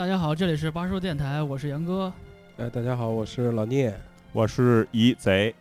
大家好，这里是八叔电台，我是杨哥。哎，大家好，我是老聂。我是疑贼。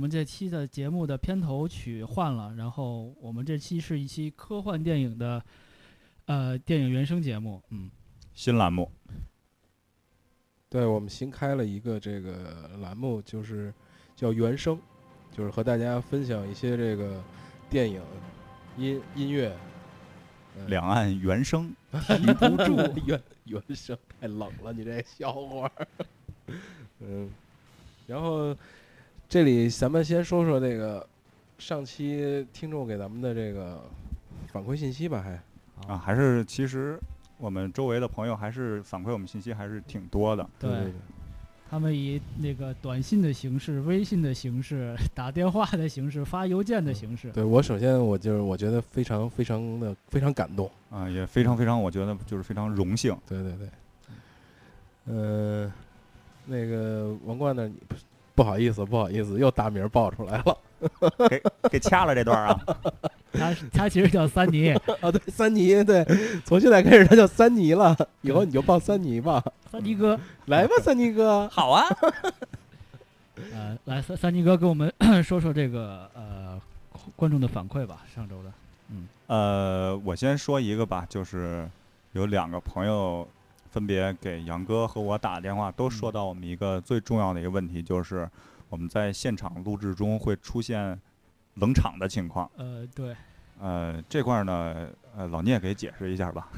们这期的节目的片头曲换了，然后我们这期是一期科幻电影的，呃，电影原声节目。嗯，新栏目，对我们新开了一个这个栏目，就是叫原声，就是和大家分享一些这个电影音音乐。呃两岸原声，提不住。原原声太冷了，你这笑话。嗯，然后这里咱们先说说这个上期听众给咱们的这个反馈信息吧，还啊，还是其实我们周围的朋友还是反馈我们信息还是挺多的。对对他们以那个短信的形式、微信的形式、打电话的形式、发邮件的形式。对我首先我就是我觉得非常非常的非常感动。啊，也非常非常，我觉得就是非常荣幸。对对对，嗯、那个王冠呢？不不好意思，不好意思，又大名报出来了。给给掐了这段啊，他他其实叫三尼，啊，对，三尼，对，从现在开始他叫三尼了，以后你就报三尼吧。三尼哥。来吧，三尼哥。好啊，呃，来三三尼哥给我们 说说这个呃观众的反馈吧，上周的。嗯呃，我先说一个吧，就是有两个朋友分别给杨哥和我打电话，都说到我们一个最重要的一个问题，就是我们在现场录制中会出现冷场的情况。呃，对，呃，这块儿呢，呃，老聂给解释一下吧，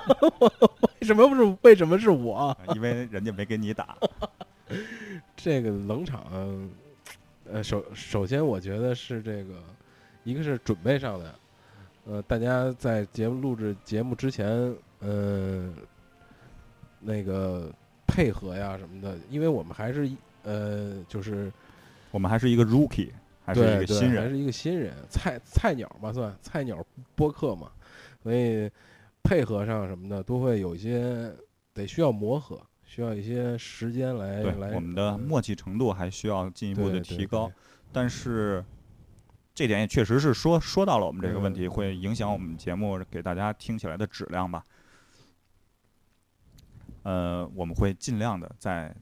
为什么不是？为什么是我？因为人家没给你打。这个冷场，呃，首首先我觉得是这个，一个是准备上的，呃，大家在节目录制节目之前，呃，那个配合呀什么的，因为我们还是一呃，就是我们还是一个 rookie，还是一个新人。还是一个新人，菜菜鸟嘛，算菜鸟播客嘛，所以配合上什么的都会有一些得需要磨合，需要一些时间来我们的嗯默契程度还需要进一步的提高，但是这点也确实是说说到了我们这个问题，嗯会影响我们节目给大家听起来的质量吧。呃，我们会尽量的在，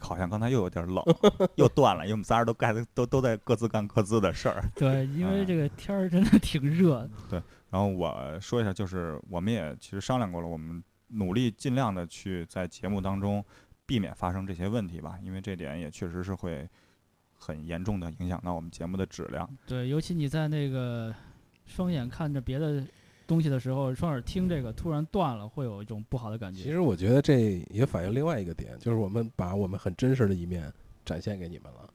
好像刚才又有点冷，又断了，因为我们仨人都干都都在各自干各自的事儿。对，因为啊这个天儿真的挺热的。然后我说一下，就是我们也其实商量过了，我们努力尽量的去在节目当中避免发生这些问题吧，因为这点也确实是会很严重的影响到我们节目的质量。对，尤其你在那个双眼看着别的东西的时候，双耳听这个突然断了，会有一种不好的感觉。其实我觉得这也反映另外一个点，就是我们把我们很真实的一面展现给你们了。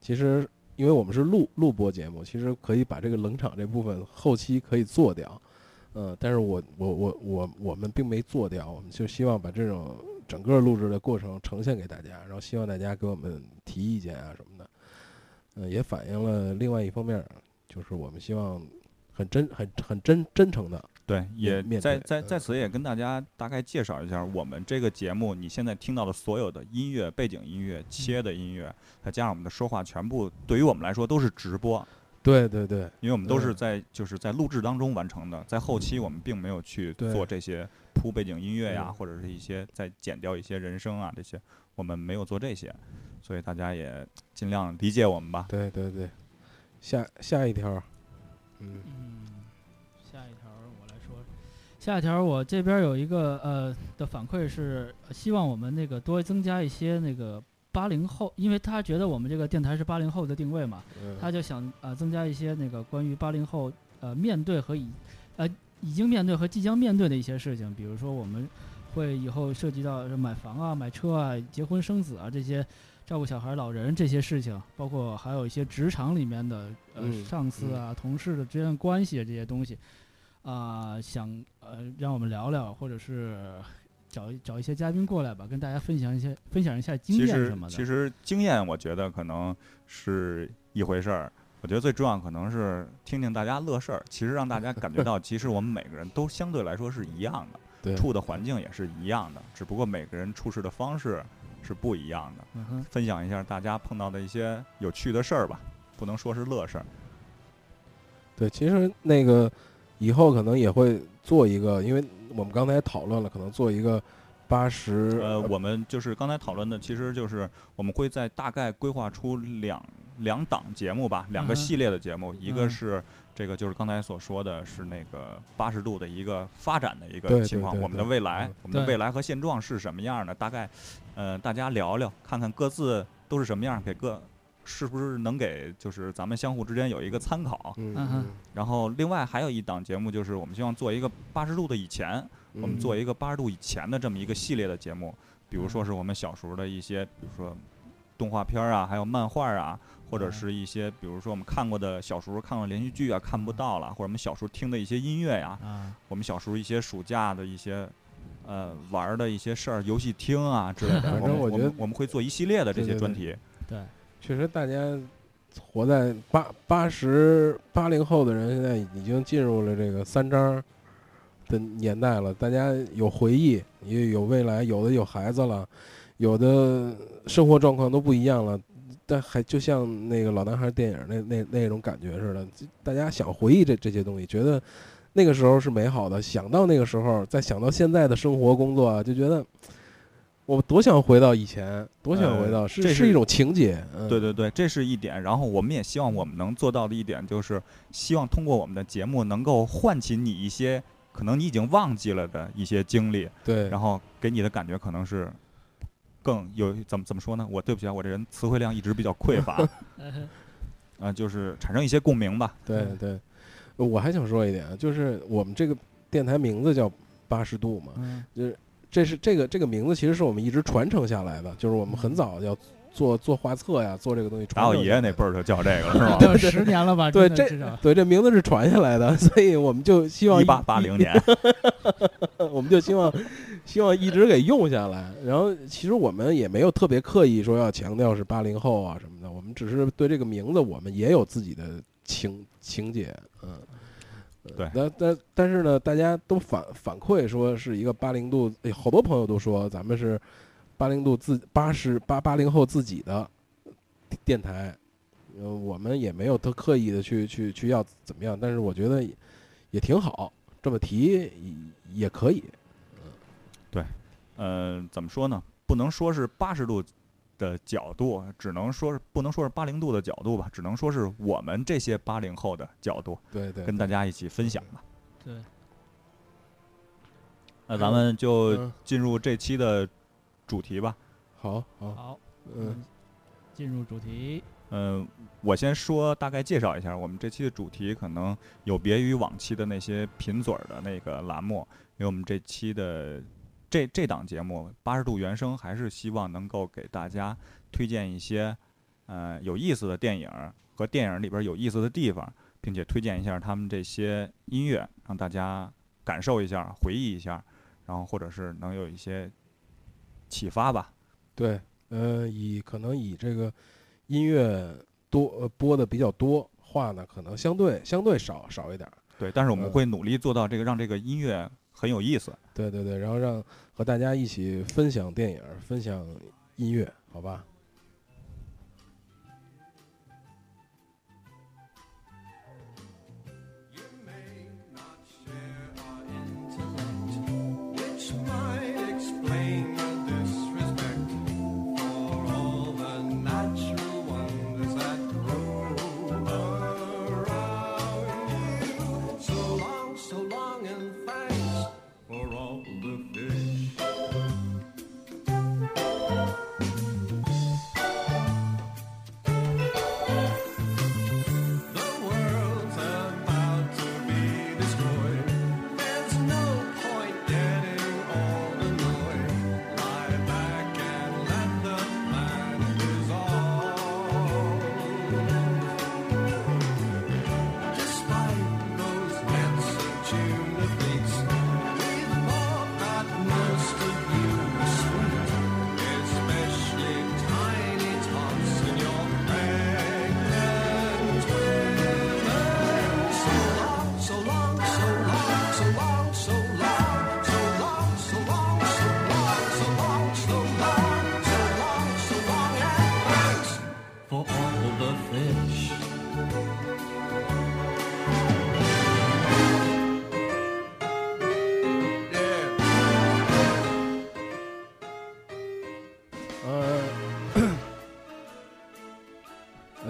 其实，因为我们是录录播节目，其实可以把这个冷场这部分后期可以做掉，嗯，但是我我我我我们并没做掉，我们就希望把这种整个录制的过程呈现给大家，然后希望大家给我们提意见啊什么的，嗯，也反映了另外一方面，就是我们希望很真很很真真诚的对，也在在嗯。在此也跟大家大概介绍一下，我们这个节目你现在听到的所有的音乐、背景音乐、切的音乐，再加上我们的说话，全部对于我们来说都是直播，对对对，因为我们都是嗯在就是在录制当中完成的，在后期我们并没有去做这些铺背景音乐呀，嗯或者是一些再剪掉一些人声啊这些，我们没有做这些，所以大家也尽量理解我们吧。对对对，下下一条，嗯嗯，下一条我来说，下一条我这边有一个呃的反馈是，呃希望我们那个多增加一些那个八零后，因为他觉得我们这个电台是八零后的定位嘛，嗯他就想呃增加一些那个关于八零后呃面对和已呃已经面对和即将面对的一些事情，比如说我们会以后涉及到买房啊、买车啊、结婚生子啊这些。照顾小孩、老人这些事情，包括还有一些职场里面的呃嗯上司啊、同事的之间的关系这些东西，啊、想呃让我们聊聊，或者是找一找一些嘉宾过来吧，跟大家分享一些分享一下经其实验什么的。其实经验，我觉得可能是一回事儿。我觉得最重要可能是听听大家乐事儿。其实让大家感觉到，其实我们每个人都相对来说是一样的，对，处的环境也是一样的，只不过每个人处事的方式是不一样的。嗯，分享一下大家碰到的一些有趣的事儿吧，不能说是乐事儿。对，其实那个以后可能也会做一个，因为我们刚才讨论了，可能做一个八十呃，我们就是刚才讨论的，其实就是我们会在大概规划出两两档节目吧，两个系列的节目，一个嗯是这个就是刚才所说的是那个八十度的一个发展的一个情况，对我们的未来我们的未来和现状是什么样的？大概，呃，大家聊聊，看看各自都是什么样，给各是不是能给就是咱们相互之间有一个参考。嗯嗯然后另外还有一档节目，就是我们希望做一个八十度的以前，嗯我们做一个八十度以前的这么一个系列的节目，比如说嗯是我们小时候的一些，比如说动画片儿啊，还有漫画啊，或者嗯是一些，比如说我们看过的小时候看过连续剧啊，看不到了，或者我们小时候听的一些音乐呀、啊，我们小时候一些暑假的一些。呃，玩儿的一些事儿，游戏厅啊 之类的，反正我觉得们我们会做一系列的这对对对些专题。对，确实大家活在八八十八零后的人，现在已经进入了这个三张的年代了。大家有回忆，也有未来，有的有孩子了，有的生活状况都不一样了。但还就像那个老男孩电影那那那种感觉似的，大家想回忆这这些东西，觉得那个时候是美好的。想到那个时候，再想到现在的生活工作啊，就觉得我多想回到以前，多想回到，呃这是是是一种情节。嗯、对对对，这是一点。然后我们也希望我们能做到的一点，就是希望通过我们的节目能够唤起你一些可能你已经忘记了的一些经历，对，然后给你的感觉可能是更有怎么怎么说呢？我对不起啊，我这人词汇量一直比较匮乏，啊、就是产生一些共鸣吧。嗯对对，我还想说一点啊，就是我们这个电台名字叫八十度嘛，嗯这是这个这个名字其实是我们一直传承下来的，就是我们很早要做做画册呀，做这个东西传打我。爷爷那辈儿就叫这个了，是吧？十年了吧？对这对，这名字是传下来的，所以我们就希望一八八零年，我们就希望希望一直给用下来。然后其实我们也没有特别刻意说要强调是八零后啊什么的，我们只是对这个名字我们也有自己的情情节，嗯。呃对但但但是呢，大家都反反馈说是一个八零度，哎好多朋友都说咱们是八零度自八十八八零后自己的电台，呃，我们也没有特刻意的去去去要怎么样，但是我觉得也也挺好，这么提也也可以。嗯，对呃，怎么说呢？不能说是八十度的角度，只能说是不能说是八零度的角度吧，只能说是我们这些八零后的角度，对对，跟大家一起分享吧。对，那咱们就嗯进入这期的主题吧。好好，好，嗯，进入主题。嗯、我先说大概介绍一下，我们这期的主题可能有别于往期的那些贫嘴儿的那个栏目，因为我们这期的这这档节目八十度原声还是希望能够给大家推荐一些呃有意思的电影儿和电影里边有意思的地方，并且推荐一下他们这些音乐，让大家感受一下、回忆一下，然后或者是能有一些启发吧。对，呃，以可能以这个音乐多呃播的比较多，话呢可能相对相对少少一点儿。对，但是我们嗯会努力做到这个，让这个音乐很有意思。对对对，然后让和大家一起分享电影，分享音乐，好吧？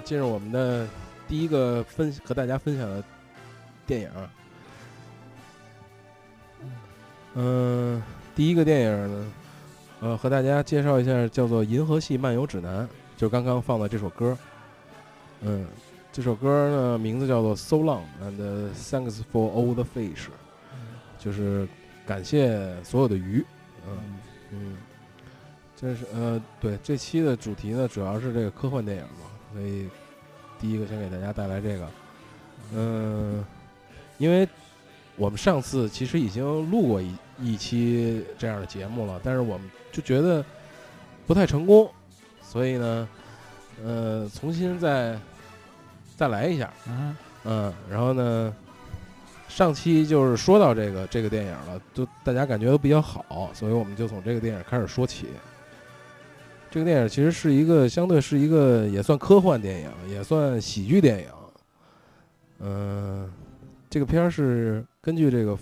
进入我们的第一个分和大家分享的电影。嗯，第一个电影呢，呃，和大家介绍一下，叫做《银河系漫游指南》，就刚刚放的这首歌。嗯，这首歌呢，名字叫做《So Long and Thanks for All the Fish》，就是感谢所有的鱼。嗯嗯，这是呃，对，这期的主题呢，主要是这个科幻电影嘛，所以第一个先给大家带来这个。嗯，因为我们上次其实已经录过一一期这样的节目了，但是我们就觉得不太成功，所以呢，呃，重新再再来一下。啊，嗯，然后呢，上期就是说到这个这个电影了，就大家感觉都比较好，所以我们就从这个电影开始说起。这个电影其实是一个相对是一个也算科幻电影，也算喜剧电影。嗯、这个片儿是根据这个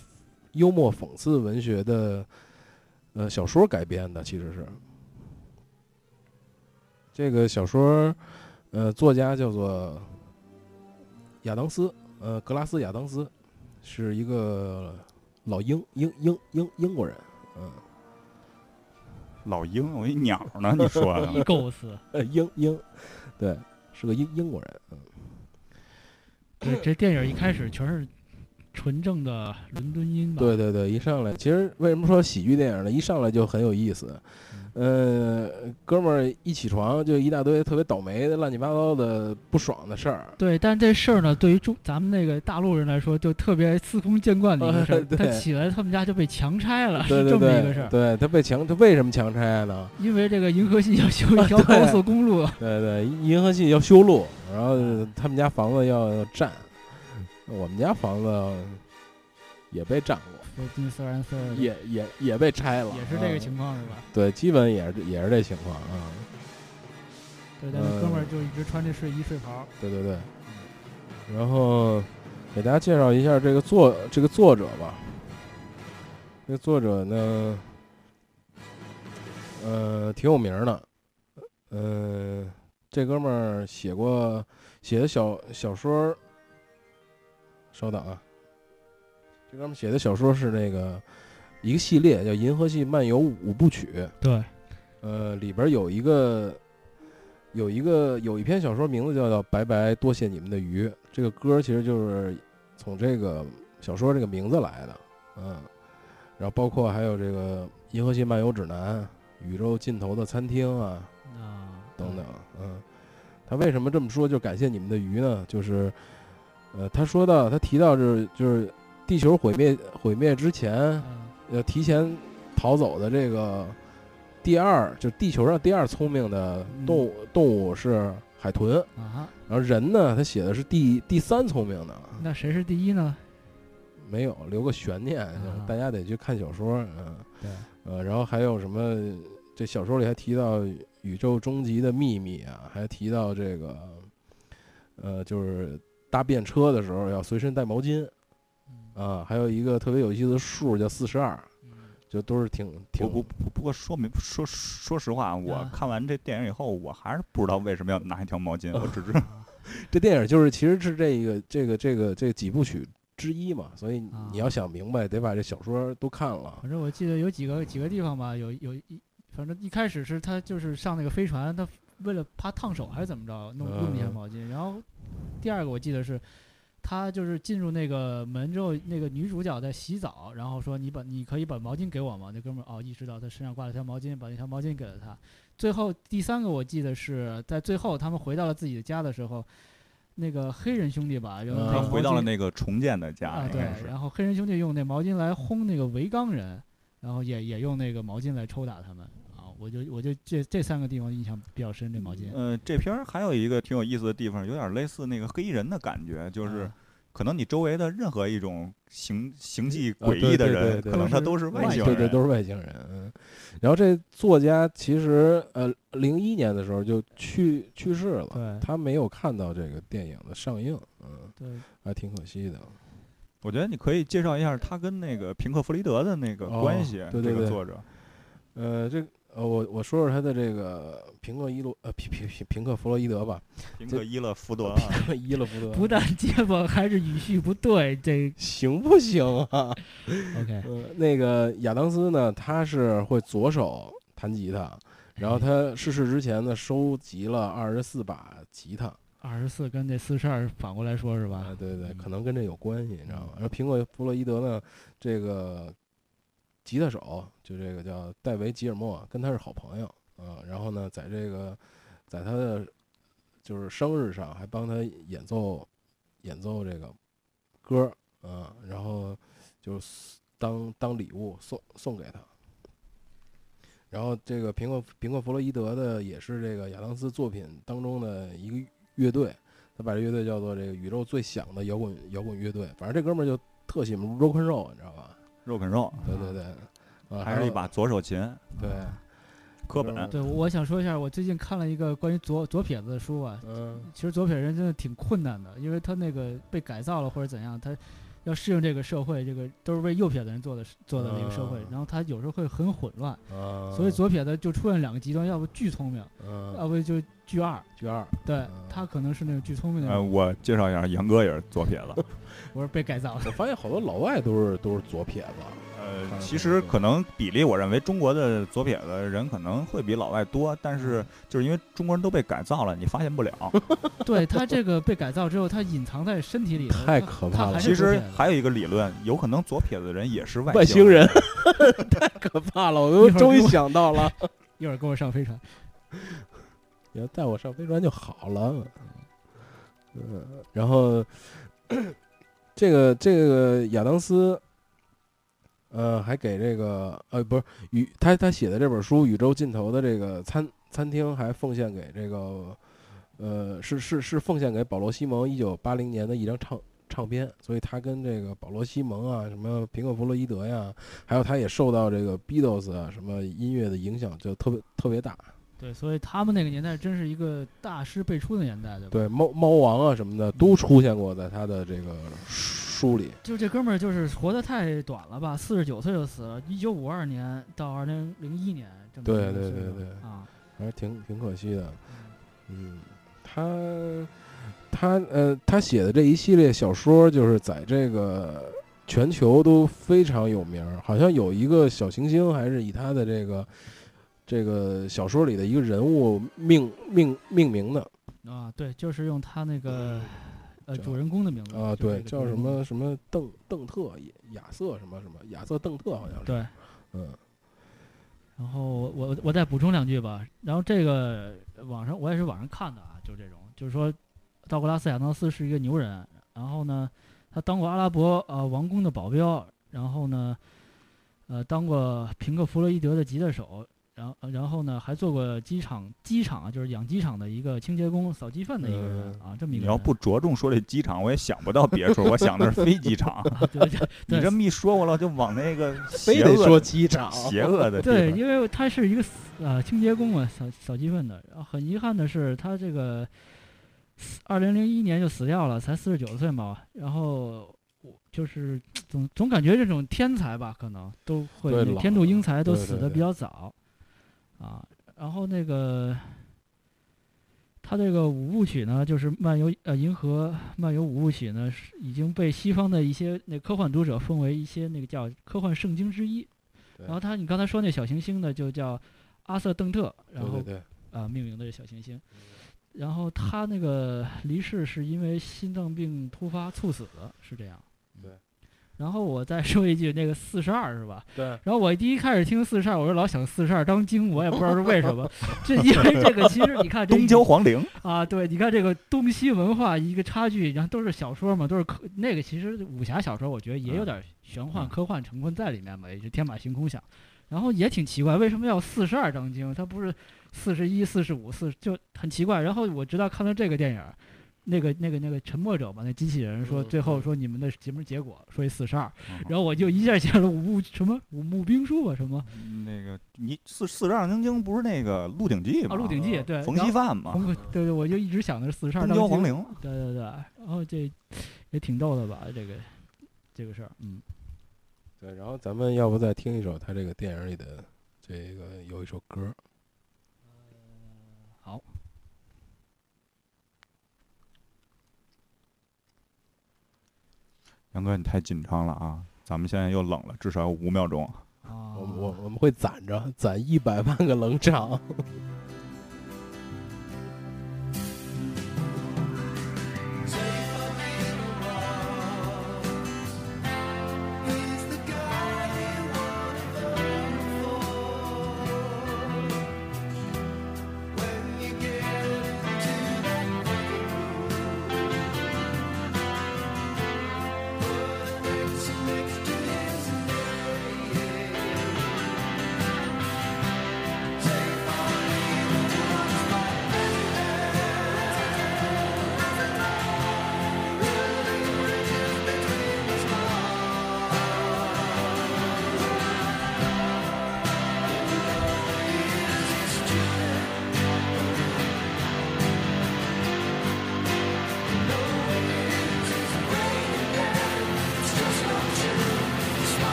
幽默讽刺文学的呃小说改编的，其实是这个小说呃作家叫做亚当斯，呃，格拉斯亚当斯是一个老英英英英英国人，嗯，老鹰，我一鸟呢，你说的。一构思，呃，英英，对，是个英英国人，嗯，对这电影一开始全是纯正的伦敦音吧？对对对，一上来，其实为什么说喜剧电影呢？一上来就很有意思，呃，哥们儿一起床就一大堆特别倒霉的、乱七八糟的不爽的事儿，对，但这事儿呢，对于中咱们那个大陆人来说，就特别司空见惯的一个事儿。对他起来，他们家就被强拆了，对对是这么一个事儿。对，他被强，他为什么强拆呢？因为这个银河系要修一条 高速公路，对对，银河系要修路，然后他们家房子要要占，我们家房子也被占过，也也也被拆了，也是这个嗯情况是吧？对，基本也是也是这情况啊。对，但是哥们儿就一直穿这睡衣睡袍。对对对，然后给大家介绍一下这个作这个作者吧。这个作者呢，呃，挺有名的。呃、这哥们儿写过写的小小说儿，稍等啊，这哥们写的小说是那个一个系列叫《银河系漫游五部曲》。对，呃，里边有一个有一个有一篇小说，名字叫做《白白多谢你们的鱼》。这个歌其实就是从这个小说这个名字来的，嗯。然后包括还有这个《银河系漫游指南》《宇宙尽头的餐厅》啊啊，等等，嗯。他为什么这么说？就感谢你们的鱼呢？就是，呃，他说到他提到就是就是地球毁灭毁灭之前，嗯，呃，提前逃走的这个第二，就是地球上第二聪明的动物、动物是海豚，啊，然后人呢，他写的是第第三聪明的，那谁是第一呢？没有留个悬念，大家得去看小说，嗯，对，呃，然后还有什么？这小说里还提到宇宙终极的秘密啊，还提到这个，呃，就是搭便车的时候要随身带毛巾。啊，还有一个特别有意思的数叫四十二，就都是挺挺不不不不过说明说说实话，我啊看完这电影以后，我还是不知道为什么要拿一条毛巾，我只知道 这电影就是其实是这个这个这个这个几部曲之一嘛，所以啊。你要想明白，得把这小说都看了。反正我记得有几个几个地方吧，有有一，反正一开始是他就是上那个飞船，他为了怕烫手还是怎么着，弄弄一条嗯。毛巾。然后第二个我记得是，他就是进入那个门之后，那个女主角在洗澡，然后说你把你可以把毛巾给我吗？那哥们儿哦意识到他身上挂了条毛巾，把那条毛巾给了他。最后第三个我记得是在最后他们回到了自己的家的时候，那个黑人兄弟吧，用嗯他回到了那个重建的家，啊，对。然后黑人兄弟用那毛巾来轰那个维冈人，然后也也用那个毛巾来抽打他们啊，我就我就这这三个地方印象比较深，这毛巾呃，这片儿还有一个挺有意思的地方，有点类似那个黑衣人的感觉，就是啊可能你周围的任何一种行行迹啊诡异的人，可能他都是外外星星人。对对，都是外星人。嗯，然后这作家其实呃，零一年的时候就去去世了，对他没有看到这个电影的上映，嗯，对还挺可惜的。我觉得你可以介绍一下他跟那个平克·弗里德的那个哦关系，对对对这个作者。呃，这呃，我我说说他的这个平克伊洛呃平平平平克弗洛伊德吧，平克伊勒福德啊，平克伊勒福德不但结巴，还是语序不对。这 行不行啊？OK，呃，那个亚当斯呢，他是会左手弹吉他，然后他逝世之前呢，收集了二十四把吉他。二十四跟这四十二反过来说是吧啊，？对对，嗯可能跟这有关系，你知道吗？然后苹果弗洛伊德呢，这个吉他手就这个叫戴维吉尔莫，跟他是好朋友啊。然后呢，在这个在他的就是生日上，还帮他演奏演奏这个歌儿啊，然后就是当当礼物送送给他。然后这个苹果苹果弗洛伊德的也是这个亚当斯作品当中的一个乐队，他把这乐队叫做这个宇宙最响的摇滚摇滚乐队。反正这哥们儿就特喜欢 rock and roll，你知道吧？肉啃肉，对对对，啊，还是一把左手琴，对，课本。嗯对，我想说一下，我最近看了一个关于左左撇子的书啊。嗯。其实左撇人真的挺困难的，因为他那个被改造了或者怎样，他要适应这个社会，这个都是为右撇子人做的做的那个社会嗯，然后他有时候会很混乱，啊，所以左撇子就出现两个极端，要不巨聪明，嗯。要不就巨二。巨二，对嗯。他可能是那个巨聪明的呃，人，我介绍一下，杨哥也是左撇子。我是被改造了。我发现好多老外都是都是左撇子，呃，其实可能比例，我认为中国的左撇子人可能会比老外多，但是就是因为中国人都被改造了，你发现不了。对他这个被改造之后，他隐藏在身体里头，太可怕了其实还有一个理论，有可能左撇子人也是外外星星人，太可怕了，我都终于想到了，一会儿跟我上飞船。你要带我上飞船就好了。嗯，然后这个这个亚当斯，呃，还给这个呃不是宇他他写的这本书《宇宙尽头的这个餐餐厅》还奉献给这个呃是是是奉献给保罗西蒙一九八零年的一张唱唱片，所以他跟这个保罗西蒙啊，什么平克弗洛伊德呀，还有他也受到这个 Beatles 啊什么音乐的影响，就特别特别大。对，所以他们那个年代真是一个大师辈出的年代，对吧？对猫猫王啊什么的都出现过在他的这个书里。就这哥们儿就是活得太短了吧，四十九岁就死了，一九五二年到二零零一年这么对对对对啊，还是挺挺可惜的。嗯，他他呃，他写的这一系列小说，就是在这个全球都非常有名儿。好像有一个小行星，还是以他的这个这个小说里的一个人物命命命名的啊，对，就是用他那个呃主人公的名字啊，对，叫什么什么邓邓特亚瑟什么什么亚瑟邓特，好像是。对。嗯然后我我我再补充两句吧。然后这个网上我也是网上看的啊，就是这种，就是说道格拉斯亚当斯是一个牛人，然后呢，他当过阿拉伯呃王宫的保镖，然后呢，呃当过平克·弗洛伊德的吉他手，然后然后呢还做过机场机场啊，就是养鸡场的一个清洁工、扫鸡粪的一个人、嗯啊，这么一个。你要不着重说这机场，我也想不到别处，我想的是飞机场。啊，对对你这么一说，我老就往那个非得说邪恶的机场，邪恶的地对，因为他是一个死呃清洁工嘛，扫扫鸡粪的。然后很遗憾的是，他这个二零零一年就死掉了，才四十九岁嘛。然后我就是总总感觉这种天才吧，可能都会天妒英才都死的比较早啊。然后那个他这个五部曲呢，就是漫游呃银河漫游五部曲呢，是已经被西方的一些那科幻读者奉为一些那个叫科幻圣经之一。对然后他，你刚才说那小行星呢，就叫阿瑟邓特，然后啊、命名的小行星。然后他那个离世是因为心脏病突发猝死的，是这样。对。然后我再说一句，那个四十二是吧？对，然后我第一开始听四十二，我就老想四十二当经，我也不知道是为什么。这因为这个其实你看这东郊皇陵，啊，对，你看这个东西文化一个差距，然后都是小说嘛，都是科那个其实武侠小说，我觉得也有点玄幻、嗯科幻成分在里面嘛，也就天马行空想。然后也挺奇怪，为什么要四十二章经？它不是四十一、四十五、四就很奇怪。然后我直到看了这个电影儿，那个那个那个沉默者吧，那机器人说嗯最后嗯说你们的节目结果说一四十二，嗯然后我就一下想了五木什么五木兵书吧什么那个你四四十二章经不是那个《鹿鼎记》啊吗？《鹿鼎记》对，冯锡范嘛，对对，我就一直想的是四十二东陵。对对对，然后这也挺逗的吧？这个这个事儿，嗯，对，然后咱们要不再听一首他这个电影里的这个有一首歌，好，杨哥，你太紧张了啊！咱们现在又冷了，至少有五秒钟。啊，我们我我们会攒着攒一百万个冷场。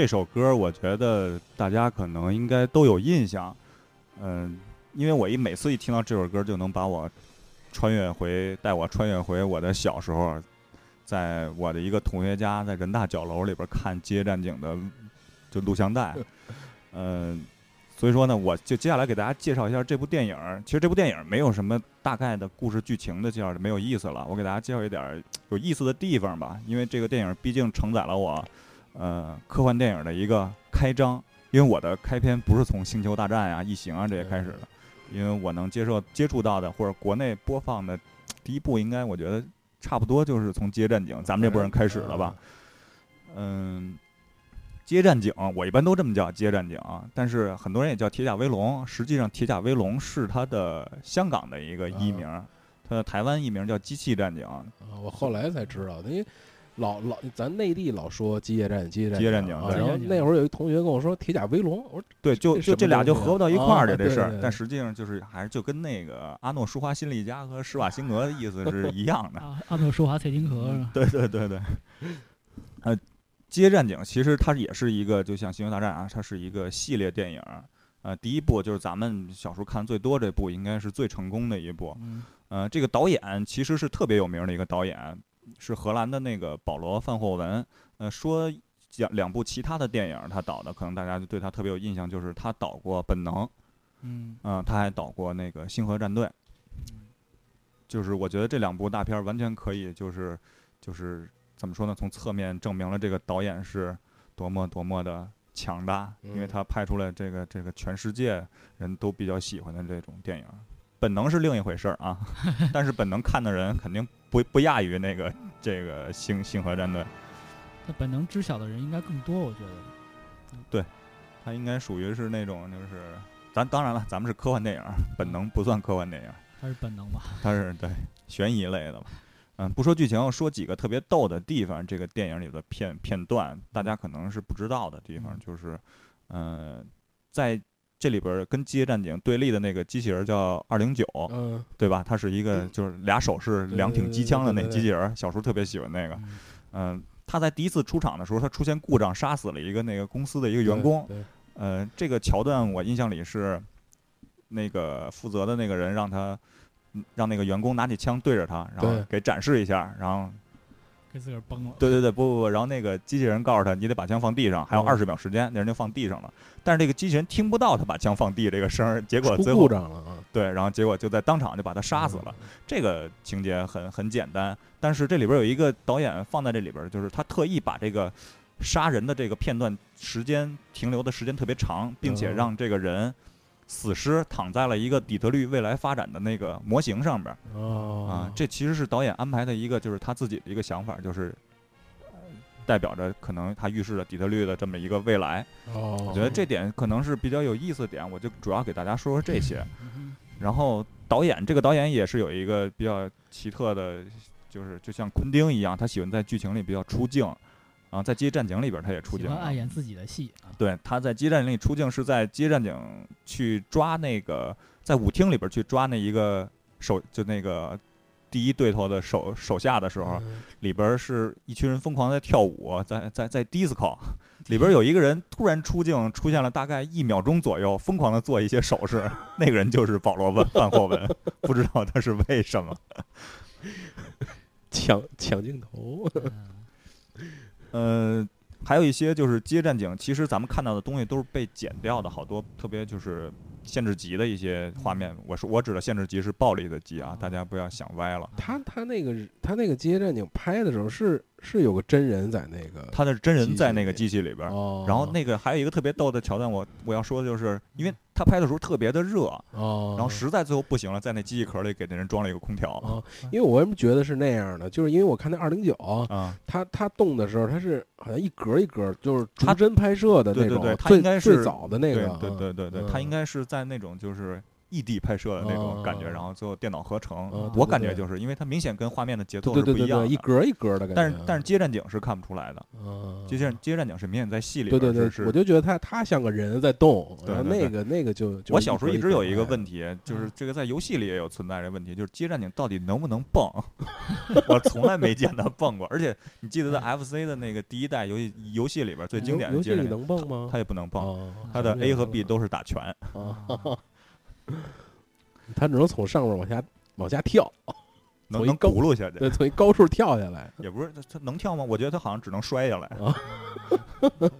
这首歌我觉得大家可能应该都有印象，嗯、因为我一每次一听到这首歌，就能把我穿越回，带我穿越回我的小时候，在我的一个同学家，在人大角楼里边看《街战警》的就录像带，嗯、所以说呢，我就接下来给大家介绍一下这部电影。其实这部电影没有什么大概的故事剧情的介绍，没有意思了。我给大家介绍一点有意思的地方吧，因为这个电影毕竟承载了我呃科幻电影的一个开张。因为我的开篇不是从《星球大战》啊、异形》啊这些开始的，因为我能接受接触到的或者国内播放的第一部，应该我觉得差不多就是从《街战警》咱们这波人开始了吧。嗯，街战警我一般都这么叫街战警，但是很多人也叫铁甲威龙。实际上，铁甲威龙是它的香港的一个译名，它的台湾译名叫机器战警。啊，我后来才知道，因为老老咱内地老说机械战警，机械战机械战警然后那会儿有一同学跟我说铁甲威龙，我说对，就就这俩就合不到一块儿啊的这事儿但实际上就是还是就跟那个阿诺舒华辛利加和施瓦辛格的意思是一样的。啊，阿诺舒华蔡金壳是吧？对对对对，呃，机械战警其实它也是一个，就像《星球大战》啊，它是一个系列电影儿。呃，第一部就是咱们小时候看最多这部，应该是最成功的一部。嗯呃，这个导演其实是特别有名的一个导演，是荷兰的那个保罗·范霍文。呃，说讲两部其他的电影儿他导的，可能大家就对他特别有印象，就是他导过《本能》，嗯嗯、他还导过那个《星河战队》。就是我觉得这两部大片儿完全可以，就是就是怎么说呢？从侧面证明了这个导演是多么多么的强大，因为嗯他拍出来这个这个全世界人都比较喜欢的这种电影。本能是另一回事儿啊，但是本能看的人肯定不不亚于那个这个星星河战队，那本能知晓的人应该更多，我觉得。对，他应该属于是那种就是，咱当然了，咱们是科幻电影，本能不算科幻电影。他是本能吧。他是对悬疑类的吧。嗯，不说剧情，说几个特别逗的地方。这个电影里的片片段，大家可能是不知道的地方，嗯就是，嗯、在这里边儿跟机械战警对立的那个机器人叫二零九，嗯对吧？它是一个就是俩手是两挺机枪的那机器人儿，小时候特别喜欢那个。嗯嗯、他在第一次出场的时候，他出现故障，杀死了一个那个公司的一个员工。对，呃，这个桥段我印象里是，那个负责的那个人让他嗯让那个员工拿起枪对着他，然后给展示一下，然后给自个儿崩了。对对对，不不不，然后那个机器人告诉他，你得把枪放地上，还有嗯二十秒时间，那人就放地上了。但是这个机器人听不到他把枪放地这个声儿，结果最后故障了啊，对，然后结果就在当场就把他杀死了。这个情节很很简单，但是这里边有一个导演放在这里边，就是他特意把这个杀人的这个片段时间停留的时间特别长，并且哦让这个人死尸躺在了一个底特律未来发展的那个模型上边儿哦啊。这其实是导演安排的一个，就是他自己的一个想法，就是。呃代表着可能他预示了底特律的这么一个未来，哦，我觉得这点可能是比较有意思的点，我就主要给大家说说这些。嗯然后导演这个导演也是有一个比较奇特的，就是就像昆汀一样，他喜欢在剧情里比较出镜，然后在《机械战警》里边他也出镜了。欢爱演自己的戏啊。对，他在《机械战警》里出镜是在《机械战警》去抓那个在舞厅里边去抓那一个手，就那个第一对头的手手下的时候，嗯里边是一群人疯狂在跳舞，在在在 disco，里边有一个人突然出镜，出现了大概一秒钟左右，疯狂的做一些手势，那个人就是保罗·万范霍文，不知道他是为什么。抢抢镜头，嗯呃，还有一些就是《街战警》，其实咱们看到的东西都是被剪掉的，好多特别就是限制级的一些画面。我说我指的限制级是暴力的级啊，大家不要想歪了。他他那个他那个机械战警拍的时候是是有个真人在那个他的真人在那个机机器里边儿，哦，然后那个还有一个特别逗的桥段，我我要说的就是，因为他拍的时候特别的热，哦，然后实在最后不行了，在那机器壳里给那人装了一个空调。哦，因为我为什么觉得是那样的，就是因为我看那二零九，啊，他他动的时候，他是好像一格一格，就是逐他帧拍摄的那种，对对对他最应该是最早的那对个，对对对对，嗯。他应该是在那种就是异地拍摄的那种感觉，哦然后最后电脑合成。嗯我感觉就是因为它明显跟画面的节奏是不一样的一。格一格的感觉，但是但是机械战警是看不出来的，嗯，机械战警是明显在戏里对对对，我就觉得他他像个人在动，然后对那个那个就就我小时候一直有一个，问题，就是嗯这个在游戏里也有存在这问题，就是机械战警到底能不能蹦？我从来没见他蹦过，而且你记得在 FC 的那个第一代游戏游戏里边最经典的游戏里机械战警，能蹦吗？他也不能蹦，哦他的 A 和 B 都都是打拳。他只能从上面往下往下跳，能能轱辘下去，对，从一高处跳下来，也不是他他能跳吗？我觉得他好像只能摔下来。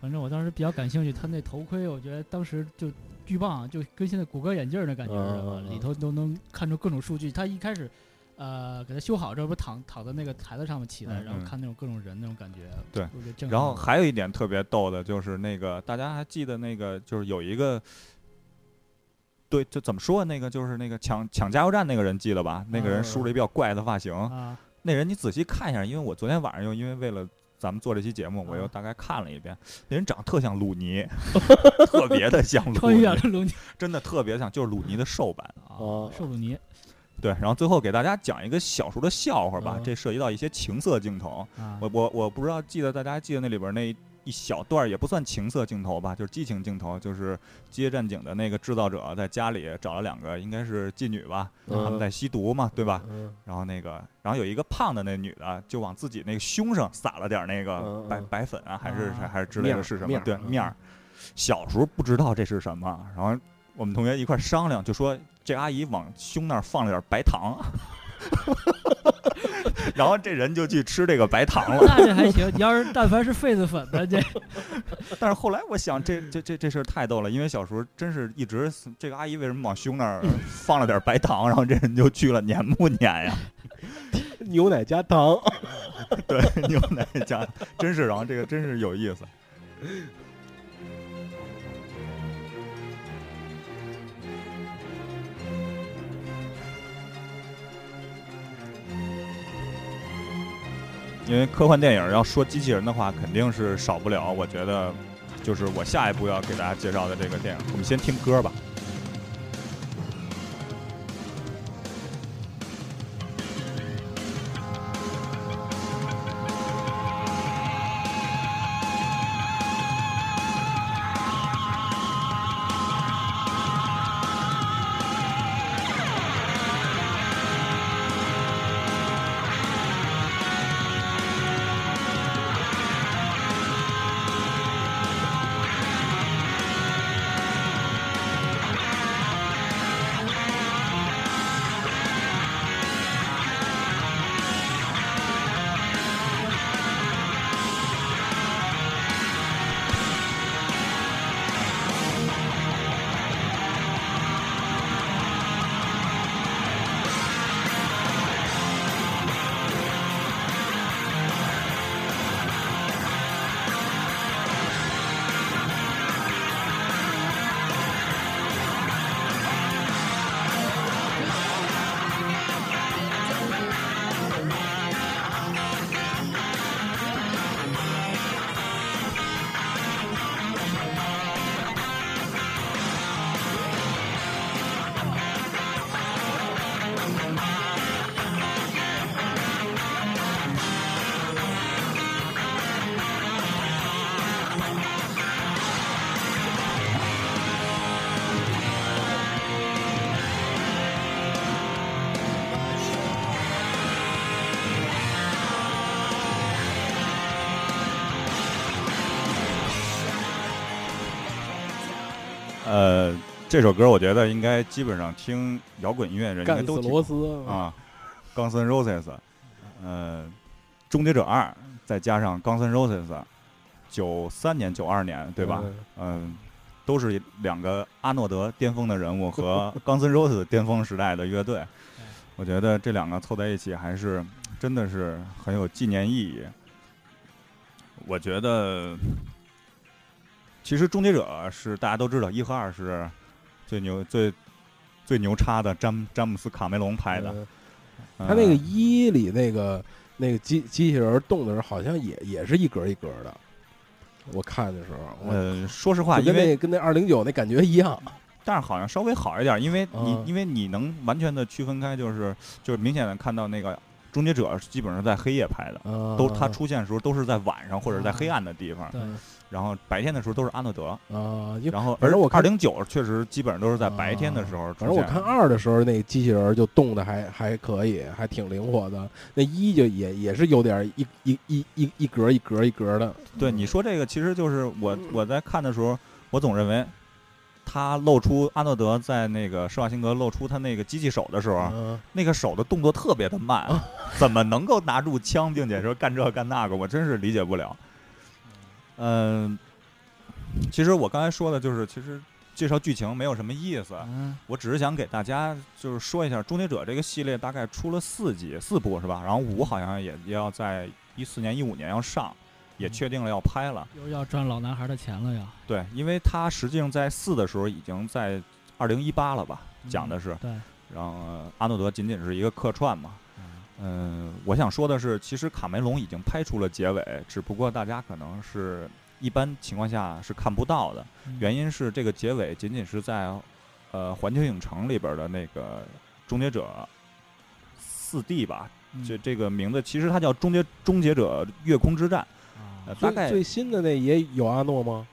反正我当时比较感兴趣，他那头盔，我觉得当时就巨棒，就跟现在谷歌眼镜儿的感觉似的里头都能看出各种数据。他一开始，呃，给他修好之后，不躺躺在那个台子上面起来，然后看那种各种人那种感觉，对然后还有一点特别逗的，就是那个大家还记得那个，就是有一个，对，就怎么说那个，就是那个抢抢加油站那个人记得吧？那个人梳了一比较怪的发型，啊，那人你仔细看一下，因为我昨天晚上又因为为了咱们做这期节目，我又啊。大概看了一遍，那人长得特像鲁尼，特别的像鲁尼，真的特别像，就是鲁尼的瘦版。啊哦，瘦鲁尼。对，然后最后给大家讲一个小时候的笑话吧，嗯。这涉及到一些情色镜头。啊，我我我不知道记得大家记得那里边那一小段儿也不算情色镜头吧，就是激情镜头，就是《街战警》的那个制造者在家里找了两个应该是妓女吧，嗯他们在吸毒嘛，对吧？嗯然后那个，然后有一个胖的那女的就往自己那个胸上撒了点儿那个白白粉啊，还是啊还是之类的是什么？对面儿。小时候不知道这是什么，然后我们同学一块儿商量，就说这阿姨往胸那儿放了点儿白糖，然后这人就去吃这个白糖了。那这还行。你要是但凡是痱子粉的，这 但是后来我想，这这这这事儿太逗了，因为小时候真是一直这个阿姨为什么往胸那儿放了点白糖，然后这人就去了，撵不撵呀？牛奶加糖，对，牛奶加，真是，然后这个真是有意思。因为科幻电影要说机器人的话，肯定是少不了。我觉得就是我下一步要给大家介绍的这个电影。我们先听歌吧。这首歌我觉得应该基本上听摇滚音乐人应该都听罗斯，啊，钢森 Roses，呃，终结者二，再加上钢森 Roses，九三年、九二年，对吧？嗯嗯，都是两个阿诺德巅峰的人物 和钢森 Roses 巅峰时代的乐队。我觉得这两个凑在一起，还是真的是很有纪念意义。我觉得，其实《终结者》是大家都知道，一和二是最牛、最最牛叉的詹詹姆斯卡梅隆拍的。他那个一里那个那个机机器人动的时候，好像也也是一格一格的。我看的时候，我呃，说实话，因为跟那二零九那感觉一样。但是好像稍微好一点，因为你、嗯因为你能完全的区分开，就是就是明显的看到那个终结者基本上在黑夜拍的，啊都他出现的时候都是在晚上或者在黑暗的地方，对，然后白天的时候都是阿诺德，啊，就然后而反正我看二零九确实基本上都是在白天的时候。反正我看二的时候，那个机器人就动的还还可以，还挺灵活的。那一就也也是有点一一一一一格一格一格的。对你说这个，其实就是我我在看的时候，我总认为他露出阿诺德在那个施瓦辛格露出他那个机器手的时候，嗯，那个手的动作特别的慢，怎么能够拿住枪，并且说干这干那个，我真是理解不了。嗯，其实我刚才说的就是，其实介绍剧情没有什么意思，嗯，我只是想给大家就是说一下，《终结者》这个系列大概出了四集四部是吧？然后五好像也也要在一四年、一五年要上，也确定了要拍了。又要赚老男孩的钱了呀。对，因为他实际上在四的时候已经在二零一八了吧，讲的是，对，然后呃阿诺德仅仅是一个客串嘛。嗯，我想说的是，其实卡梅隆已经拍出了结尾，只不过大家可能是一般情况下是看不到的。原因是这个结尾仅仅是在呃环球影城里边的那个《终结者四 D》吧，嗯这这个名字其实它叫《终结终结者月空之战》，呃，大概最新的那也有阿诺吗？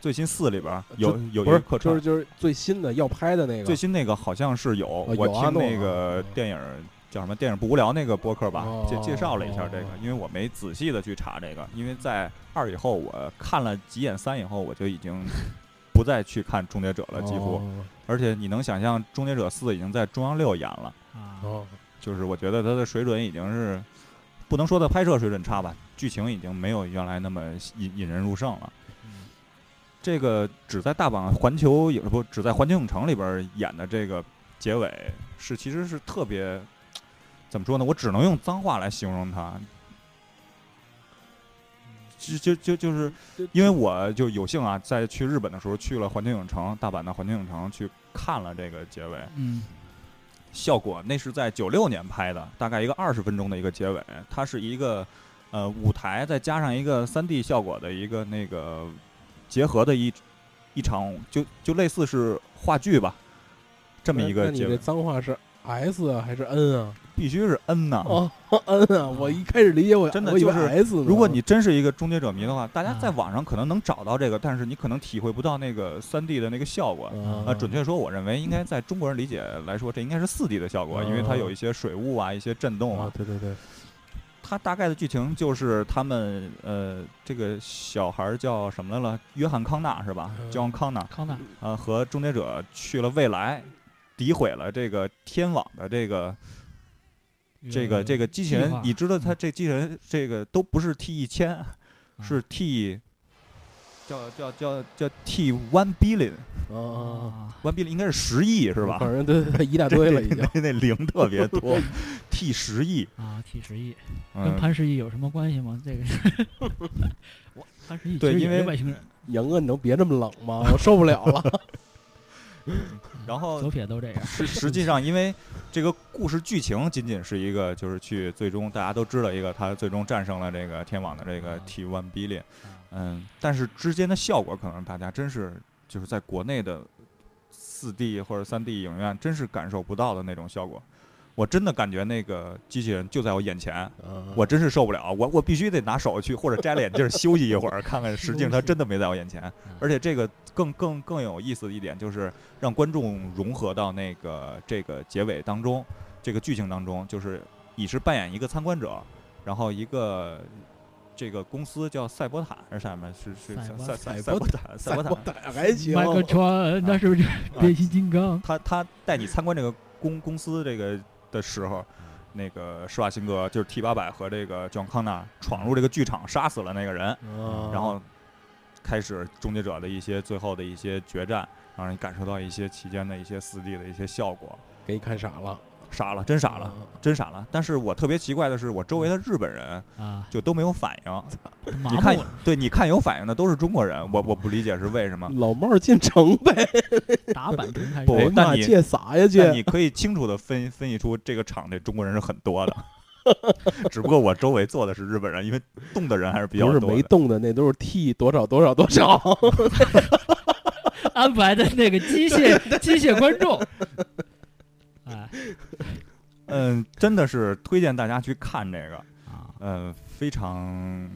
最新四里边儿有有一不是，个客串就是，就是最新的要拍的那个。最新那个好像是有，哦我听那个哦电影儿叫什么电影不无聊那个播客吧，介介绍了一下这个哦，因为我没仔细的去查这个，因为在二以后我看了几眼三以后，我就已经 不再去看终结者了，几乎，哦。而且你能想象终结者四已经在中央六演了，就是我觉得它的水准已经是不能说它拍摄水准差吧，剧情已经没有原来那么引引人入胜了。这个只在大阪环球影不只在环球影城里边儿演的这个结尾是其实是特别怎么说呢？我只能用脏话来形容它。就就就就是因为我就有幸啊，在去日本的时候去了环球影城，大阪的环球影城去看了这个结尾，嗯效果那是在九六年拍的，大概一个二十分钟的一个结尾，它是一个呃舞台再加上一个三 D 效果的一个那个结合的一一场，就就类似是话剧吧，这么一个结尾，脏话是 S 啊还是 N 啊？必须是 N 呐。哦，N 啊！我一开始理解我真的就是 S。如果你真是一个终结者迷的话，大家在啊网上可能能找到这个，但是你可能体会不到那个三 D 的那个效果。啊呃，准确说，我认为应该在中国人理解来说，这应该是四 D 的效果，因为它有一些水雾啊、一些震动啊，。啊对对对，它大概的剧情就是他们呃，这个小孩儿叫什么来了？约翰康纳是吧嗯？John 康纳，康纳啊，和终结者去了未来，诋毁了这个天网的这个这个这个机器人，你知道他这机器人这个都不是 T 一千，是 T 叫叫叫叫 T one billion 啊啊，啊，one billion 应该是十亿是吧？反正对对对，一大堆了已经。那那零特别多，T 十亿，啊，T 十亿跟嗯，潘石屹有什么关系吗？这个是 我潘石屹其实也对因为是外星人，杨哥，你能别这么冷吗？我受不了了。然后左撇都这样。实实际上，因为这个故事剧情仅仅是一个，就是去最终大家都知道一个，他最终战胜了这个天网的这个 T one billion，嗯，但是之间的效果可能大家真是就是在国内的四 D 或者三 D 影院真是感受不到的那种效果。我真的感觉那个机器人就在我眼前，啊我真是受不了，我我必须得拿手去或者摘了眼镜儿休息一会儿，看看实际上它真的没在我眼前。而且这个更更更有意思的一点就是让观众融合到那个这个结尾当中，这个剧情当中，就是你是扮演一个参观者，然后一个这个公司叫赛博坦是什么？是是赛博赛赛赛博坦赛博坦，坦还行。麦克川，那是不是变形金刚？他他带你参观这个公公司这个的时候。那个施瓦辛格就是 T 八百和这个 John Connor 闯入这个剧场，杀死了那个人，啊然后开始终结者的一些最后的一些决战，让人感受到一些期间的一些四 D 的一些效果。给你看傻了，傻了，真傻了，啊真傻了！但是我特别奇怪的是，我周围的日本人啊，就都没有反应。你看，对，你看有反应的都是中国人，我我不理解是为什么。老帽进城呗，打板平台不哎但你妈借啥呀借。你可以清楚的分分析出这个场这中国人是很多的，只不过我周围坐的是日本人，因为动的人还是比较不是多的。没动的，那都是 T 多少多少多少。安排的那个机械机械观众，哎 嗯，真的是推荐大家去看这个。啊，呃，非常